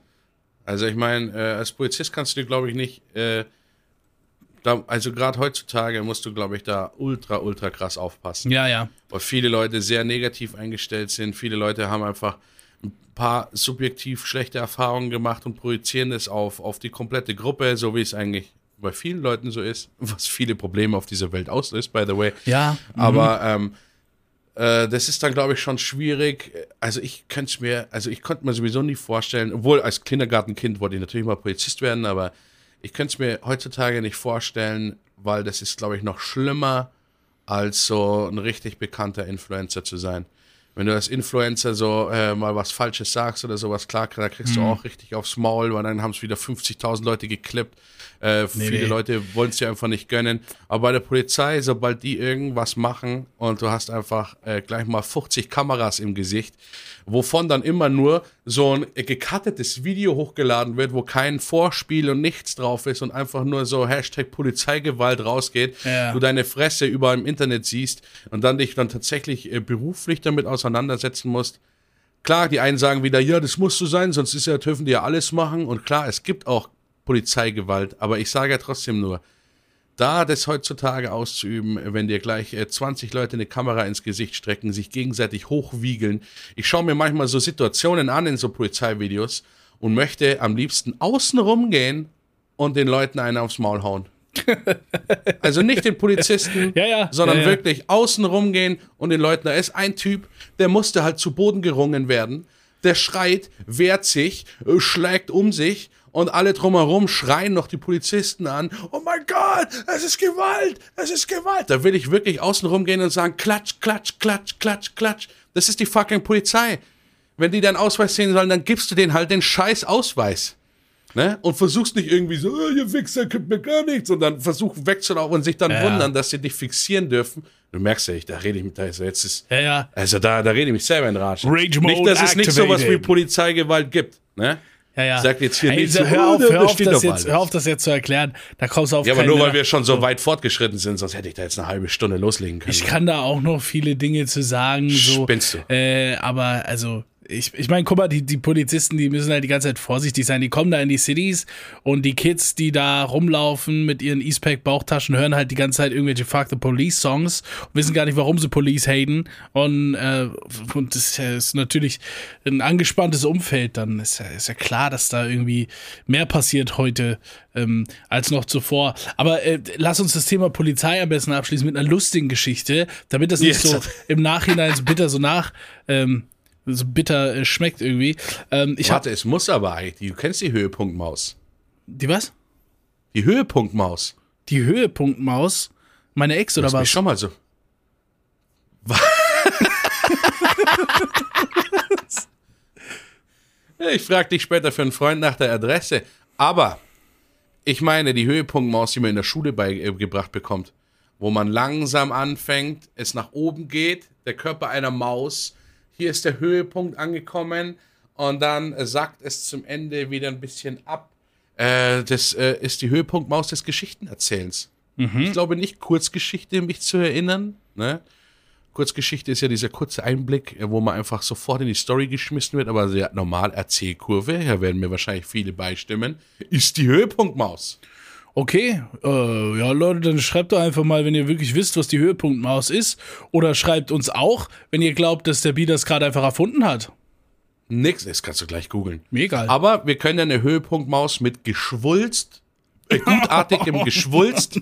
Speaker 1: Also ich meine, äh, als Polizist kannst du dir, glaube ich, nicht, äh, da, also gerade heutzutage musst du, glaube ich, da ultra, ultra krass aufpassen.
Speaker 2: Ja, ja.
Speaker 1: weil viele Leute sehr negativ eingestellt sind. Viele Leute haben einfach ein paar subjektiv schlechte Erfahrungen gemacht und projizieren das auf, auf die komplette Gruppe, so wie es eigentlich bei vielen Leuten so ist, <laughs> was viele Probleme auf dieser Welt auslöst, by the way.
Speaker 2: Ja.
Speaker 1: Aber ähm, äh, das ist dann, glaube ich, schon schwierig. Also ich könnte es mir, also ich konnte mir sowieso nie vorstellen, obwohl als Kindergartenkind wollte ich natürlich mal Polizist werden, aber ich könnte es mir heutzutage nicht vorstellen, weil das ist, glaube ich, noch schlimmer, als so ein richtig bekannter Influencer zu sein. Wenn du als Influencer so äh, mal was Falsches sagst oder sowas, klar, da kriegst du auch richtig aufs Maul, weil dann haben es wieder 50.000 Leute geklippt. Äh, viele
Speaker 2: nee.
Speaker 1: Leute wollen es dir einfach nicht gönnen. Aber bei der Polizei, sobald die irgendwas machen und du hast einfach äh, gleich mal 50 Kameras im Gesicht, wovon dann immer nur so ein gecuttetes Video hochgeladen wird, wo kein Vorspiel und nichts drauf ist und einfach nur so Hashtag Polizeigewalt rausgeht,
Speaker 2: Ja.
Speaker 1: du deine Fresse überall im Internet siehst und dann dich dann tatsächlich äh, beruflich damit auseinandersetzen musst. Klar, die einen sagen wieder, ja, das muss so sein, sonst ist ja, dürfen die ja alles machen. Und klar, es gibt auch Polizeigewalt, aber ich sage ja trotzdem nur, da das heutzutage auszuüben, wenn dir gleich äh, 20 Leute eine Kamera ins Gesicht strecken, sich gegenseitig hochwiegeln. Ich schaue mir manchmal so Situationen an in so Polizeivideos und möchte am liebsten außen rumgehen und den Leuten einen aufs Maul hauen. <laughs> Also nicht den Polizisten, <laughs>
Speaker 2: Ja, ja.
Speaker 1: sondern
Speaker 2: Ja, ja.
Speaker 1: wirklich außen rumgehen und den Leuten, da ist ein Typ, der musste halt zu Boden gerungen werden. Der schreit, wehrt sich, äh, schlägt um sich und alle drumherum schreien noch die Polizisten an. Oh mein Gott, es ist Gewalt, es ist Gewalt. Da will ich wirklich außen rumgehen und sagen, klatsch, klatsch, klatsch, klatsch, klatsch. Das ist die fucking Polizei. Wenn die deinen Ausweis sehen sollen, dann gibst du denen halt den scheiß Ausweis. Ne? Und versuchst nicht irgendwie so, oh, ihr Wichser könnt mir gar nichts, und dann versuch wegzulaufen und sich dann
Speaker 2: Ja.
Speaker 1: wundern, dass sie dich fixieren dürfen. Du merkst ja, ich, da rede ich mit, da ist jetzt ist,
Speaker 2: Ja, ja.
Speaker 1: also da, da rede ich mich selber in Rage.
Speaker 2: Rage Mode
Speaker 1: nicht, dass es nicht sowas wie
Speaker 2: activated.
Speaker 1: Polizeigewalt gibt. Ne?
Speaker 2: Ja, ja.
Speaker 1: Sagt jetzt hier
Speaker 2: Ey,
Speaker 1: nicht
Speaker 2: so, hör
Speaker 1: oh,
Speaker 2: auf, hör auf, das jetzt, hör auf, das jetzt zu erklären. Da kommst du auf
Speaker 1: Ja, aber nur weil wir schon so weit fortgeschritten sind, sonst hätte ich da jetzt eine halbe Stunde loslegen können.
Speaker 2: Ich kann da auch noch viele Dinge zu sagen. So,
Speaker 1: Spinnst du.
Speaker 2: Äh, aber also, ich, ich meine, guck mal, die, die Polizisten, die müssen halt die ganze Zeit vorsichtig sein. Die kommen da in die Cities und die Kids, die da rumlaufen mit ihren Eastpack-Bauchtaschen, hören halt die ganze Zeit irgendwelche Fuck the Police-Songs und wissen gar nicht, warum sie Police haten. Und, äh, und das ist natürlich ein angespanntes Umfeld. Dann ist ja, ist ja klar, dass da irgendwie mehr passiert heute ähm, als noch zuvor. Aber äh, lass uns das Thema Polizei am besten abschließen mit einer lustigen Geschichte, damit das nicht
Speaker 1: Jetzt.
Speaker 2: so im Nachhinein so bitter so nach ähm, so bitter äh, schmeckt irgendwie. Ähm, ich
Speaker 1: Warte, es muss aber eigentlich, du kennst die Höhepunktmaus.
Speaker 2: Die was?
Speaker 1: Die Höhepunktmaus.
Speaker 2: Die Höhepunktmaus? Meine Ex oder was?
Speaker 1: schon mal so. Ja, <laughs> ich frage dich später für einen Freund nach der Adresse. Aber ich meine, die Höhepunktmaus, die man in der Schule beigebracht bekommt, wo man langsam anfängt, es nach oben geht, der Körper einer Maus, hier ist der Höhepunkt angekommen und dann äh, sackt es zum Ende wieder ein bisschen ab. Äh, das äh, ist die Höhepunktmaus des Geschichtenerzählens. Ich glaube nicht Kurzgeschichte, mich zu erinnern. Ne? Kurzgeschichte ist ja dieser kurze Einblick, äh, wo man einfach sofort in die Story geschmissen wird, aber sehr normal Erzählkurve, da werden mir wahrscheinlich viele beistimmen, ist die Höhepunktmaus.
Speaker 2: Okay, äh, ja Leute, dann schreibt doch einfach mal, wenn ihr wirklich wisst, was die Höhepunktmaus ist. Oder schreibt uns auch, wenn ihr glaubt, dass der Bi das gerade einfach erfunden hat.
Speaker 1: Nix, das kannst du gleich googeln.
Speaker 2: Mir egal.
Speaker 1: Aber wir können eine Höhepunktmaus mit Geschwulst, äh, gutartigem <laughs> Geschwulst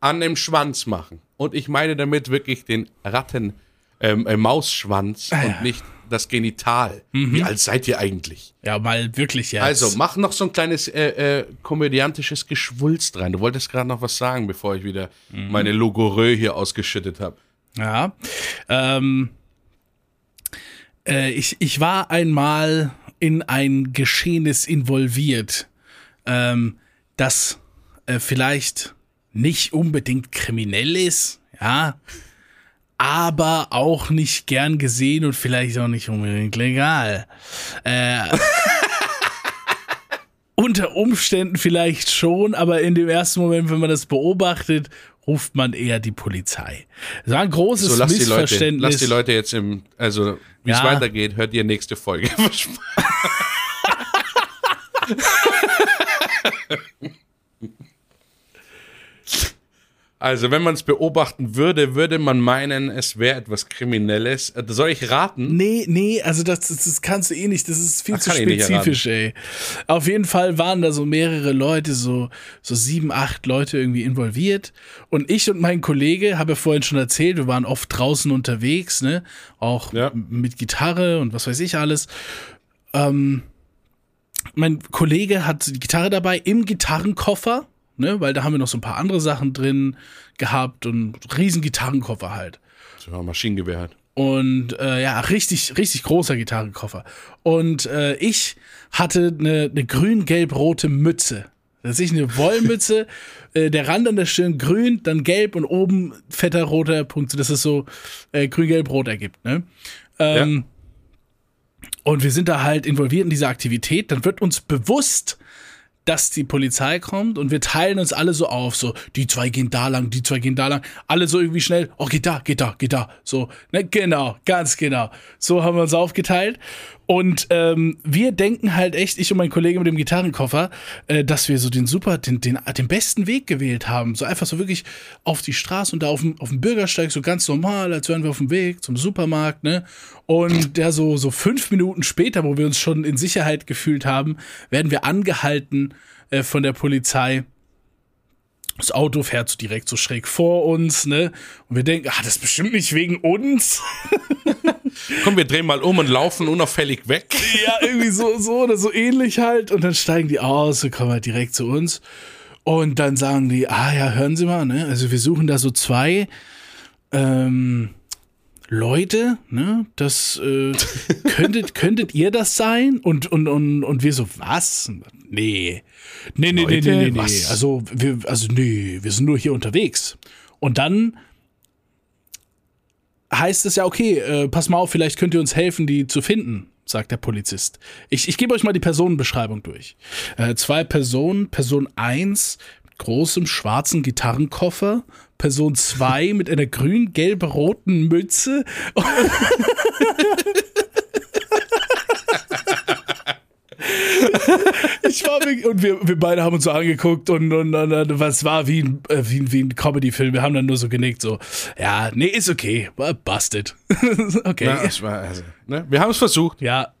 Speaker 1: an dem Schwanz machen. Und ich meine damit wirklich den Ratten, ähm, äh, Mausschwanz
Speaker 2: Ah,
Speaker 1: und nicht das Genital. Wie alt seid ihr eigentlich?
Speaker 2: Ja, mal wirklich jetzt.
Speaker 1: Also, mach noch so ein kleines äh, äh, komödiantisches Geschwulst rein. Du wolltest gerade noch was sagen, bevor ich wieder
Speaker 2: Mhm.
Speaker 1: meine Logorö hier ausgeschüttet habe.
Speaker 2: Ja. Ähm, äh, ich, ich war einmal in ein Geschehnis involviert, ähm, das äh, vielleicht nicht unbedingt kriminell ist, ja, aber auch nicht gern gesehen und vielleicht auch nicht unbedingt legal. Äh, <laughs> unter Umständen vielleicht schon, aber in dem ersten Moment, wenn man das beobachtet, ruft man eher die Polizei. Das war ein großes
Speaker 1: So, lass die Leute,
Speaker 2: Missverständnis.
Speaker 1: lass die Leute jetzt im, also, wie es
Speaker 2: Ja.
Speaker 1: weitergeht, hört ihr nächste Folge. <laughs> <laughs> Also, wenn man es beobachten würde, würde man meinen, es wäre etwas Kriminelles. Äh, Soll ich raten?
Speaker 2: Nee, nee, also das, das, das kannst du eh nicht. Das ist viel
Speaker 1: Ach,
Speaker 2: zu spezifisch, ey. Auf jeden Fall waren da so mehrere Leute, so, so sieben, acht Leute irgendwie involviert. Und ich und mein Kollege, habe ja vorhin schon erzählt, wir waren oft draußen unterwegs, ne? Auch
Speaker 1: Ja.
Speaker 2: mit Gitarre und was weiß ich alles. Ähm, mein Kollege hat die Gitarre dabei im Gitarrenkoffer, ne? Weil da haben wir noch so ein paar andere Sachen drin gehabt und riesen Gitarrenkoffer halt.
Speaker 1: So, Maschinengewehr halt.
Speaker 2: Und äh, ja, richtig, richtig großer Gitarrenkoffer. Und äh, ich hatte eine, eine grün-gelb-rote Mütze. Das ist eine Wollmütze, <laughs> äh, der Rand an der Stirn grün, dann gelb und oben fetter roter Punkt, dass es so äh, grün-gelb-rot ergibt. Ne? Ähm, Und wir sind da halt involviert in diese Aktivität. Dann wird uns bewusst, dass die Polizei kommt und wir teilen uns alle so auf, so die zwei gehen da lang, die zwei gehen da lang, alle so irgendwie schnell, oh geht da, geht da, geht da, so, ne, genau, ganz genau, so haben wir uns aufgeteilt und ähm, wir denken halt echt, ich und mein Kollege mit dem Gitarrenkoffer, äh, dass wir so den super, den, den, den besten Weg gewählt haben, so einfach so wirklich auf die Straße und da auf dem, auf dem Bürgersteig so ganz normal, als wären wir auf dem Weg zum Supermarkt, ne, und der so, so fünf Minuten später, wo wir uns schon in Sicherheit gefühlt haben, werden wir angehalten äh, von der Polizei. Das Auto fährt so direkt so schräg vor uns, ne? Und wir denken, ah, das ist bestimmt nicht wegen uns. <laughs>
Speaker 1: Komm, wir drehen mal um und laufen unauffällig weg. <laughs>
Speaker 2: ja, irgendwie so, so oder so ähnlich halt. Und dann steigen die aus und kommen halt direkt zu uns. Und dann sagen die, ah ja, hören Sie mal, ne? Also wir suchen da so zwei ähm, Leute, ne? Das äh, <laughs> könntet, könntet ihr das sein? Und, und, und, und wir so, was? Nee. Nee, nee, nee,
Speaker 1: Leute,
Speaker 2: nee, nee, nee.
Speaker 1: was?
Speaker 2: Also, wir, also, nee, wir sind nur hier unterwegs. Und dann heißt es ja, okay, äh, pass mal auf, vielleicht könnt ihr uns helfen, die zu finden, sagt der Polizist. Ich, ich gebe euch mal die Personenbeschreibung durch. Äh, zwei Personen, Person 1 mit großem schwarzen Gitarrenkoffer, Person 2 mit einer grün-gelb-roten Mütze. <laughs> Ich war und wir, wir beide haben uns so angeguckt und, und, und, und was war wie ein, äh, wie, ein- wie ein Comedy-Film. Wir haben dann nur so genickt, so, ja, nee, ist okay, war busted. <laughs> okay.
Speaker 1: Es war, also, ne? Wir haben es versucht.
Speaker 2: Ja.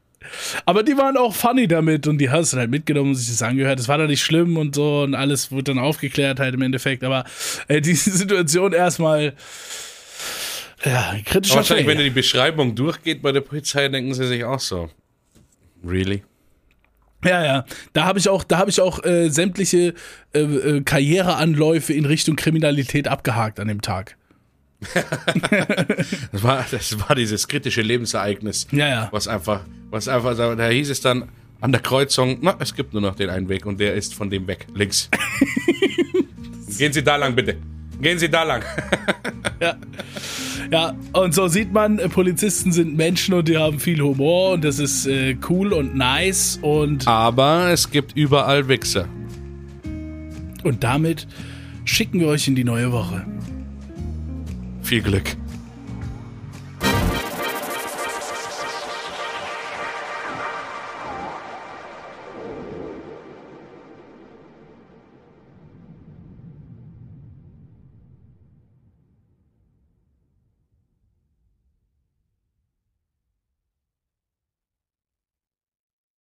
Speaker 2: Aber die waren auch funny damit und die hast du dann halt mitgenommen und sich das angehört. Das war dann nicht schlimm und so und alles wurde dann aufgeklärt halt im Endeffekt. Aber äh, diese <laughs> Situation erstmal, ja, kritischer
Speaker 1: Wahrscheinlich, wenn
Speaker 2: Fail.
Speaker 1: die Beschreibung durchgeht bei der Polizei, denken sie sich auch so. Really?
Speaker 2: Ja, ja. Da habe ich auch, da habe ich auch äh, sämtliche äh, äh, Karriereanläufe in Richtung Kriminalität abgehakt an dem Tag. <laughs>
Speaker 1: das, war, das war dieses kritische Lebensereignis.
Speaker 2: Ja, ja.
Speaker 1: Was einfach, was einfach, da hieß es dann an der Kreuzung, na, es gibt nur noch den einen Weg und der ist von dem weg, links. <laughs> Gehen Sie da lang, bitte. Gehen Sie da lang. <laughs>
Speaker 2: ja. Ja, und so sieht man, äh, Polizisten sind Menschen und die haben viel Humor und das ist äh, cool und nice und.
Speaker 1: Aber es gibt überall Wichser.
Speaker 2: Und damit schicken wir euch in die neue Woche.
Speaker 1: Viel Glück.